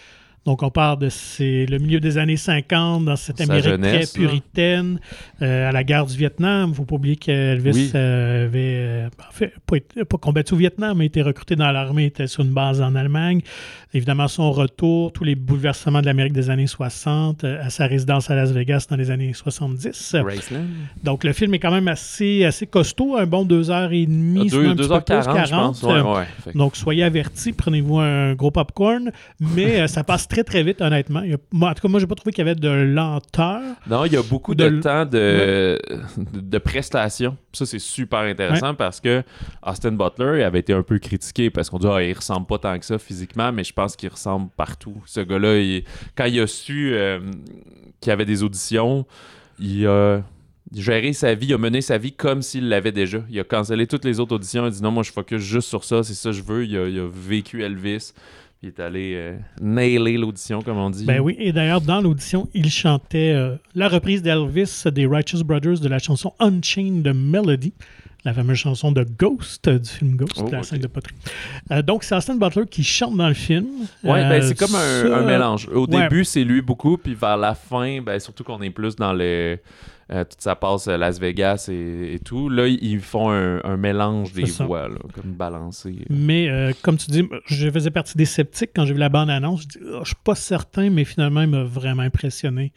Donc, on parle de c'est le milieu des années 50, dans cette Sa Amérique jeunesse, très puritaine, euh, à la guerre du Vietnam. Il ne faut pas oublier qu'Elvis Oui. euh, avait euh, en fait, pas, combattu au Vietnam, mais était recruté dans l'armée, était sur une base en Allemagne. Évidemment, son retour, tous les bouleversements de l'Amérique des années 60, euh, à sa résidence à Las Vegas dans les années 70. Graceland. Donc, le film est quand même assez, assez costaud, un bon deux heures et demie, Ah, sinon deux- un petit peu 2h40, plus, je pense. 40. Ouais, Donc, soyez avertis, prenez-vous un gros popcorn, mais euh, ça passe très, très vite, honnêtement. Il y a- moi, en tout cas, moi, j'ai pas trouvé qu'il y avait de lenteur. Non, il y a beaucoup De temps de, de, de prestations. Ça, c'est super intéressant parce que Austin Butler il avait été un peu critiqué parce qu'on dit ah, il ressemble pas tant que ça physiquement, mais je pense qu'il ressemble partout. Ce gars-là, quand il a su euh, qu'il y avait des auditions, il a géré sa vie, il a mené sa vie comme s'il l'avait déjà. Il a cancellé toutes les autres auditions. Il a dit non, moi je focus juste sur ça, c'est ça que je veux. Il a, il a vécu Elvis. Il est allé euh, nailer l'audition, comme on dit. Ben oui, et d'ailleurs, dans l'audition, il chantait euh, la reprise d'Elvis des Righteous Brothers de la chanson Unchained Melody, la fameuse chanson de Ghost, euh, du film Ghost, Oh, la ok. scène de poterie. Euh, donc, c'est Austin Butler qui chante dans le film. Euh, ben c'est comme un, ça- un mélange. Au ouais. début, c'est lui beaucoup, puis vers la fin, ben surtout qu'on est plus dans le. Euh, tout ça passe à Las Vegas et, et tout. Là, ils font un, un mélange des voix, là, comme balancé. Mais euh, comme tu dis, je faisais partie des sceptiques quand j'ai vu la bande-annonce. Je dis, Ah, je suis pas certain, mais finalement, il m'a vraiment impressionné.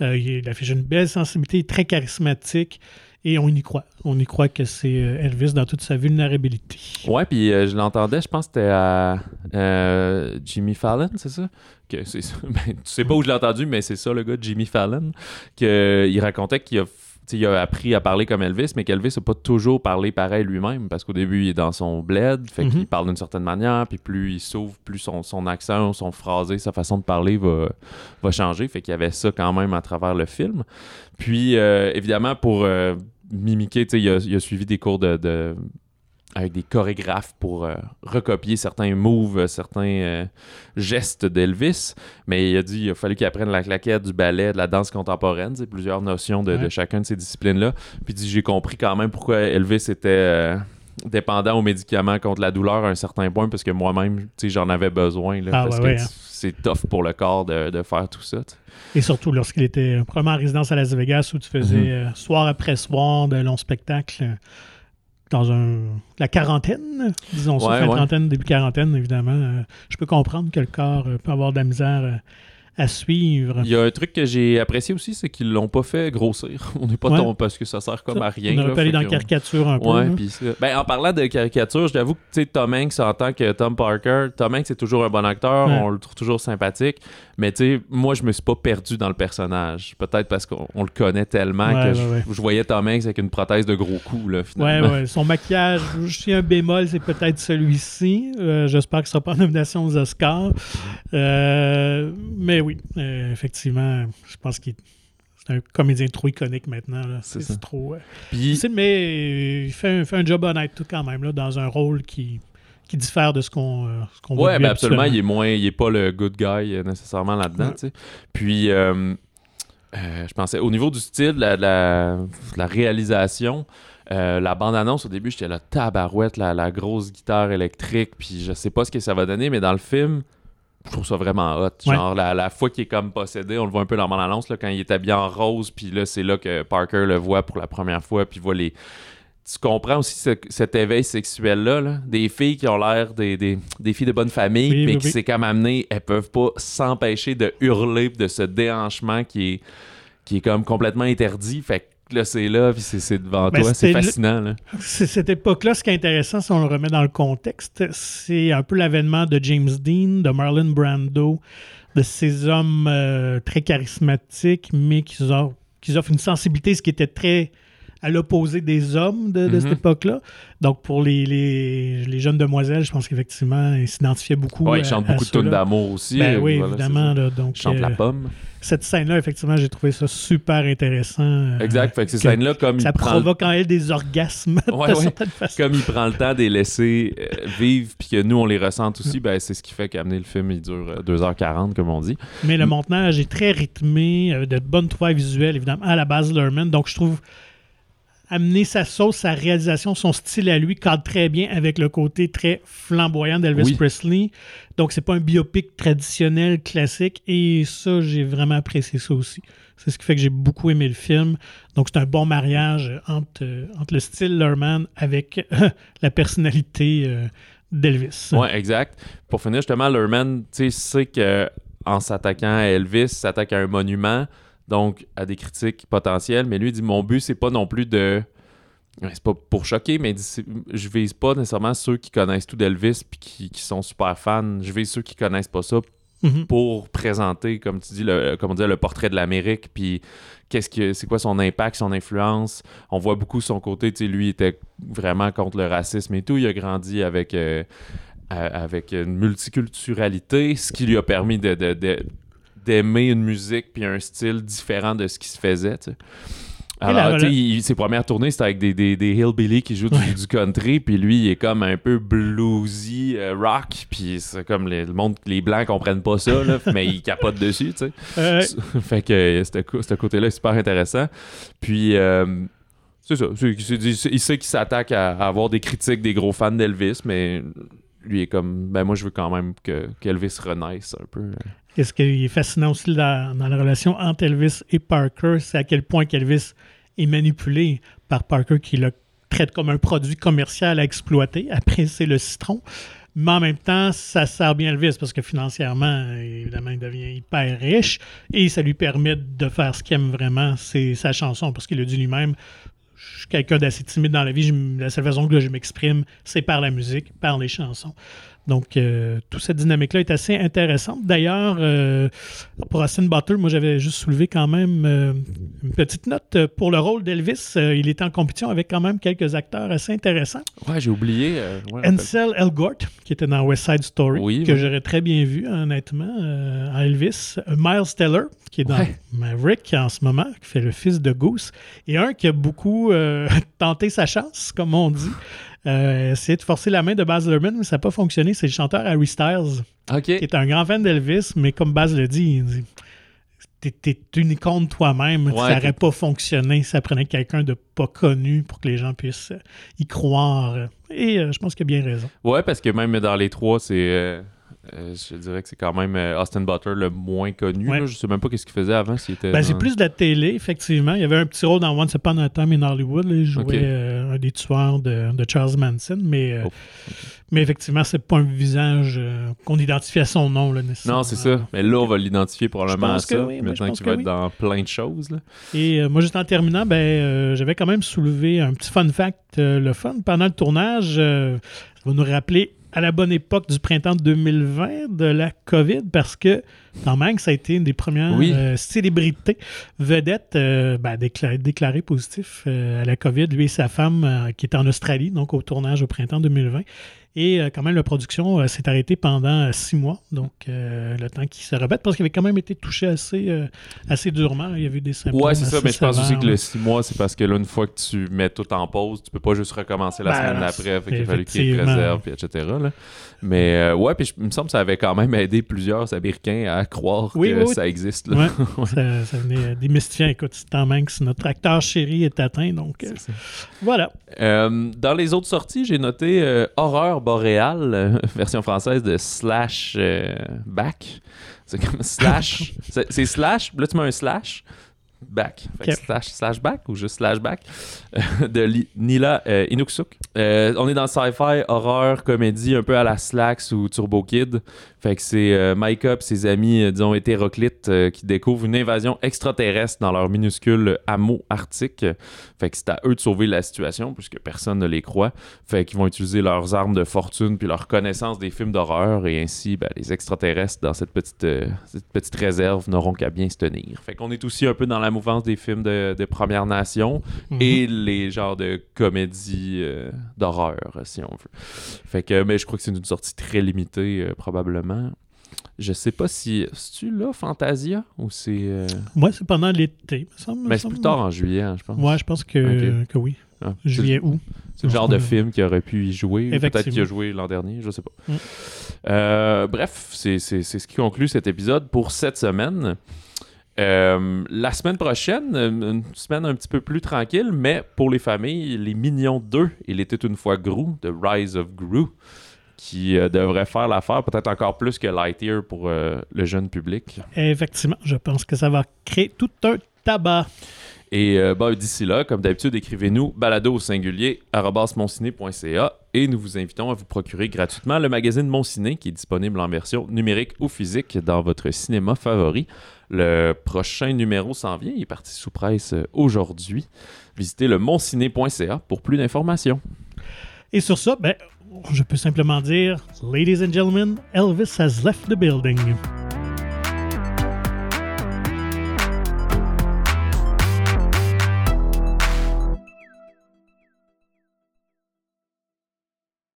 Euh, il affiche une belle sensibilité, très charismatique, et on y croit. On y croit que c'est euh, Elvis dans toute sa vulnérabilité. Ouais, puis euh, je l'entendais, je pense que c'était à euh, Jimmy Fallon, c'est ça? Que c'est ça. Ben, tu sais pas où je l'ai entendu, mais c'est ça le gars, Jimmy Fallon, qu'il racontait qu'il a, il a appris à parler comme Elvis, mais qu'Elvis n'a pas toujours parlé pareil lui-même, parce qu'au début, il est dans son bled, fait Mhm. qu'il parle d'une certaine manière, puis plus il s'ouvre, plus son, son accent, son phrasé, sa façon de parler va, va changer, fait qu'il y avait ça quand même à travers le film. Puis, euh, évidemment, pour euh, mimiquer, il a, il a suivi des cours de- de avec des chorégraphes pour euh, recopier certains moves, euh, certains euh, gestes d'Elvis. Mais il a dit il a fallu qu'il apprenne la claquette, du ballet, de la danse contemporaine, c'est plusieurs notions de, de Ouais. chacune de ces disciplines-là. Puis il dit j'ai compris quand même pourquoi Elvis était euh, dépendant aux médicaments contre la douleur à un certain point, parce que moi-même, tu sais, j'en avais besoin. Là, Ah, parce ouais, que ouais, hein. c'est tough pour le corps de, de faire tout ça. Et surtout lorsqu'il était probablement en résidence à Las Vegas où tu faisais Mhm. soir après soir de longs spectacles dans un, la quarantaine, disons ça, Ouais, fin ouais. trentaine, début quarantaine, évidemment. euh, je peux comprendre que le corps euh, peut avoir de la misère euh, à suivre. Il y a un truc que j'ai apprécié aussi, c'est qu'ils l'ont pas fait grossir. On n'est pas Ouais. tombé parce que ça sert comme à rien. On aurait pu aller dans on- caricature un peu. Ouais, là. Ben, en parlant de caricature, je t'avoue que Tom Hanks, en tant que Tom Parker, Tom Hanks c'est toujours un bon acteur, Ouais. on le trouve toujours sympathique, mais tu sais, moi je me suis pas perdu dans le personnage. Peut-être parce qu'on on le connaît tellement que je, voyais Tom Hanks avec une prothèse de gros cou, là, finalement. Son maquillage, je suis un bémol, c'est peut-être celui-ci. Euh, J'espère qu'il ne sera pas en nomination aux Oscars. Euh, mais oui, euh, effectivement, je pense qu'il c'est un comédien trop iconique maintenant. C'est trop. euh, Puis, mais il fait un, fait un job honnête tout quand même là, dans un rôle qui, qui diffère de ce qu'on euh, ce qu'on voit Ouais, ben absolument, il est moins, il est pas le good guy euh, nécessairement là-dedans, Ouais. Puis, je pensais, au niveau du style, la, la, la réalisation, euh, la bande-annonce, au début, j'étais là, tabarouette, la, la grosse guitare électrique, puis je sais pas ce que ça va donner, mais dans le film, je trouve ça vraiment hot. Ouais. Genre, la, la fois qu'il est comme possédé, on le voit un peu dans la bande-annonce, là, quand il est habillé en rose, puis là, c'est là que Parker le voit pour la première fois, puis voit les... Tu comprends aussi ce- cet éveil sexuel-là, là, des filles qui ont l'air des, des, des filles de bonne famille, Oui, mais oui, qui oui. c'est comme amené, elles peuvent pas s'empêcher de hurler, de ce déhanchement qui est, qui est comme complètement interdit. Fait que là, c'est là, puis c'est, devant Ben, toi, c'est fascinant. Là. Cette époque-là, ce qui est intéressant, si on le remet dans le contexte, c'est un peu l'avènement de James Dean, de Marlon Brando, de ces hommes euh, très charismatiques, mais qui offrent, qui offrent une sensibilité, ce qui était très à l'opposé des hommes de, de Mhm. cette époque-là. Donc, pour les, les, les jeunes demoiselles, je pense qu'effectivement, ils s'identifiaient beaucoup. Ouais, à- il chante à beaucoup de tunes d'amour aussi. Ben euh, oui, voilà, évidemment. là, donc, Chante la euh, pomme. cette scène-là, effectivement, j'ai trouvé ça super intéressant. euh, Exact. Fait que ces scènes-là, comme Ça il prend le provoque en elle des orgasmes Ouais, de ouais. façons. comme il prend le temps de les laisser vivre, puis que nous, on les ressente aussi, ben, c'est ce qui fait qu'amener le film, il dure euh, 2h40, comme on dit. Mais le Mm. montage est très rythmé, de bonnes trouvailles visuelles, évidemment, à la base Lerman. Donc, je trouve amener sa sauce, sa réalisation, son style à lui cadre très bien avec le côté très flamboyant d'Elvis Oui. Presley. Donc, c'est pas un biopic traditionnel, classique. Et ça, j'ai vraiment apprécié ça aussi. C'est ce qui fait que j'ai beaucoup aimé le film. Donc, c'est un bon mariage entre, euh, entre le style Lerman avec la personnalité euh, d'Elvis. Ouais, exact. Pour finir, justement, Lerman, tu sais, que en s'attaquant à Elvis, il s'attaque à un monument, donc à des critiques potentielles. Mais lui, il dit Mon but, c'est pas non plus de. C'est pas pour choquer, mais il dit, c'est- je vise pas nécessairement ceux qui connaissent tout d'Elvis puis qui, qui sont super fans. Je vise ceux qui connaissent pas ça Mhm. pour présenter, comme tu dis, le, comme on dit, le portrait de l'Amérique, puis qu'est-ce que c'est quoi son impact, son influence. On voit beaucoup son côté, tu sais, lui était vraiment contre le racisme et tout. Il a grandi avec, euh, avec une multiculturalité, ce qui lui a permis de, de- de- d'aimer une musique puis un style différent de ce qui se faisait, Alors, tu sais, il- ses premières tournées, c'était avec des, des, des hillbilly qui jouent du, Ouais. du country, puis lui, il est comme un peu bluesy euh, rock, puis c'est comme les, le monde, les blancs comprennent pas ça, là, mais ils capotent dessus, tu sais. Fait que euh, ce, côté-là est super intéressant. Puis, euh, c'est ça. il sait qu'il s'attaque à avoir des critiques des gros fans d'Elvis, mais lui est comme, ben moi, je veux quand même que qu'Elvis renaisse un peu. Et ce qui est fascinant aussi dans, la relation entre Elvis et Parker, c'est à quel point qu'Elvis est manipulé par Parker qui le traite comme un produit commercial à exploiter. Après, c'est le citron. Mais en même temps, ça sert bien Elvis parce que financièrement, évidemment, il devient hyper riche et ça lui permet de faire ce qu'il aime vraiment, c'est sa chanson. Parce qu'il a dit lui-même, je suis quelqu'un d'assez timide dans la vie, la seule façon que je m'exprime, c'est par la musique, par les chansons. Donc, euh, toute cette dynamique-là est assez intéressante. D'ailleurs, euh, pour Austin Butler, moi, j'avais juste soulevé quand même euh, une petite note pour le rôle d'Elvis. Il était en compétition avec quand même quelques acteurs assez intéressants. Ouais, j'ai oublié. ouais, Ansel Elgort, qui était dans West Side Story, Oui, que j'aurais très bien vu, honnêtement, euh, à Elvis. Miles Teller, qui est dans Ouais. Maverick en ce moment, qui fait le fils de Goose. Et un qui a beaucoup tenté sa chance, comme on dit. Euh, de forcer la main de Baz Luhrmann, mais ça n'a pas fonctionné. C'est le chanteur Harry Styles, qui est un grand fan d'Elvis, mais comme Baz le dit, il dit T'es, t'es une icône toi-même. Ouais, ça n'aurait pas fonctionné. Ça prenait quelqu'un de pas connu pour que les gens puissent y croire. Et euh, je pense qu'il a bien raison. Ouais, parce que même dans les trois, c'est. euh, euh, je dirais que c'est quand même euh, Austin Butler le moins connu. Ouais. là. Je sais même pas qu'est-ce qu'il faisait avant. S'il était Ben, c'est plus de la télé, effectivement. Il y avait un petit rôle dans Once Upon a Time in Hollywood. là. Il jouait euh, un des tueurs de, de Charles Manson, mais, euh, Oh, mais effectivement, c'est pas un visage qu'on identifie à son nom. Là, nécessairement. Non, c'est ça. Mais là, on va l'identifier probablement à ça. oui, maintenant qu'il va oui. être dans plein de choses. Là. Et moi, juste en terminant, ben, j'avais quand même soulevé un petit fun fact, le fun. Pendant le tournage, ça va nous rappeler à la bonne époque du printemps 2020 de la COVID, parce que Tom Hanks a été une des premières Oui. euh, célébrités vedettes euh, ben, déclarées positif euh, à la COVID, lui et sa femme, qui était en Australie, donc au tournage au printemps 2020. Et euh, quand même, la production euh, s'est arrêtée pendant euh, six mois, donc le temps qu'il se rebette, parce qu'il avait quand même été touché assez, assez durement. Il y avait des symptômes. Ouais, c'est ça, mais je pense aussi que le. 6 mois, c'est parce que là, une fois que tu mets tout en pause, tu peux pas juste recommencer la Ben, semaine d'après. Fait qu'il a fallu qu'il effectivement. réserve, puis etc. Mais ouais, puis il me semble que ça avait quand même aidé plusieurs Américains à croire que ça existe. Ça, venait démystifier. Écoute, Tom Hanks, notre acteur chéri, est atteint, donc voilà. Dans les autres sorties, j'ai noté euh, Horreur boréale, euh, version française de Slash euh, Back. C'est comme Slash. c'est c'est Slash, là tu mets un Slash. Back. Fait slash, slash back ou juste slash back euh, de Li- Nila euh, Inuksuk. Euh, on est dans sci-fi, horreur, comédie un peu à la Slacks ou Turbo Kid. Fait que c'est euh, Mike et ses amis, disons, hétéroclites qui découvrent une invasion extraterrestre dans leur minuscule hameau arctique. Fait que c'est à eux de sauver la situation puisque personne ne les croit. Fait qu'ils vont utiliser leurs armes de fortune puis leur connaissance des films d'horreur et ainsi ben, les extraterrestres dans cette petite, cette petite réserve n'auront qu'à bien se tenir. Fait qu'on est aussi un peu dans la mouvance des films de, de Première Nation Mhm. et les genres de comédies euh, d'horreur, si on veut. Fait que, mais je crois que c'est une sortie très limitée, euh, probablement. Je sais pas si. C'est-tu là, Fantasia Ou c'est. euh, Moi, c'est pendant l'été, me semble. Mais c'est plus tard en juillet, hein, je pense. Ouais, je pense que, que oui. Ah, c'est- Juillet, août. C'est le genre de Ouais. film qui aurait pu y jouer. ou Peut-être qu'il a joué l'an dernier, je sais pas. Mm. Euh, bref, c'est c'est- c'est ce qui conclut cet épisode pour cette semaine. Euh, la semaine prochaine, une semaine un petit peu plus tranquille, mais pour les familles, Les Mignons 2, Il était une fois Gru, The Rise of Gru, qui euh, devrait faire l'affaire peut-être encore plus que Lightyear pour euh, le jeune public. Effectivement, je pense que ça va créer tout un tabac. Et bah, d'ici là, comme d'habitude, écrivez-nous balado au singulier et nous vous invitons à vous procurer gratuitement le magazine Mon Ciné qui est disponible en version numérique ou physique dans votre cinéma favori. Le prochain numéro s'en vient, il est parti sous presse euh, aujourd'hui. Visitez le monciné.ca pour plus d'informations. Et sur ça, ben, je peux simplement dire, Ladies and gentlemen, Elvis has left the building.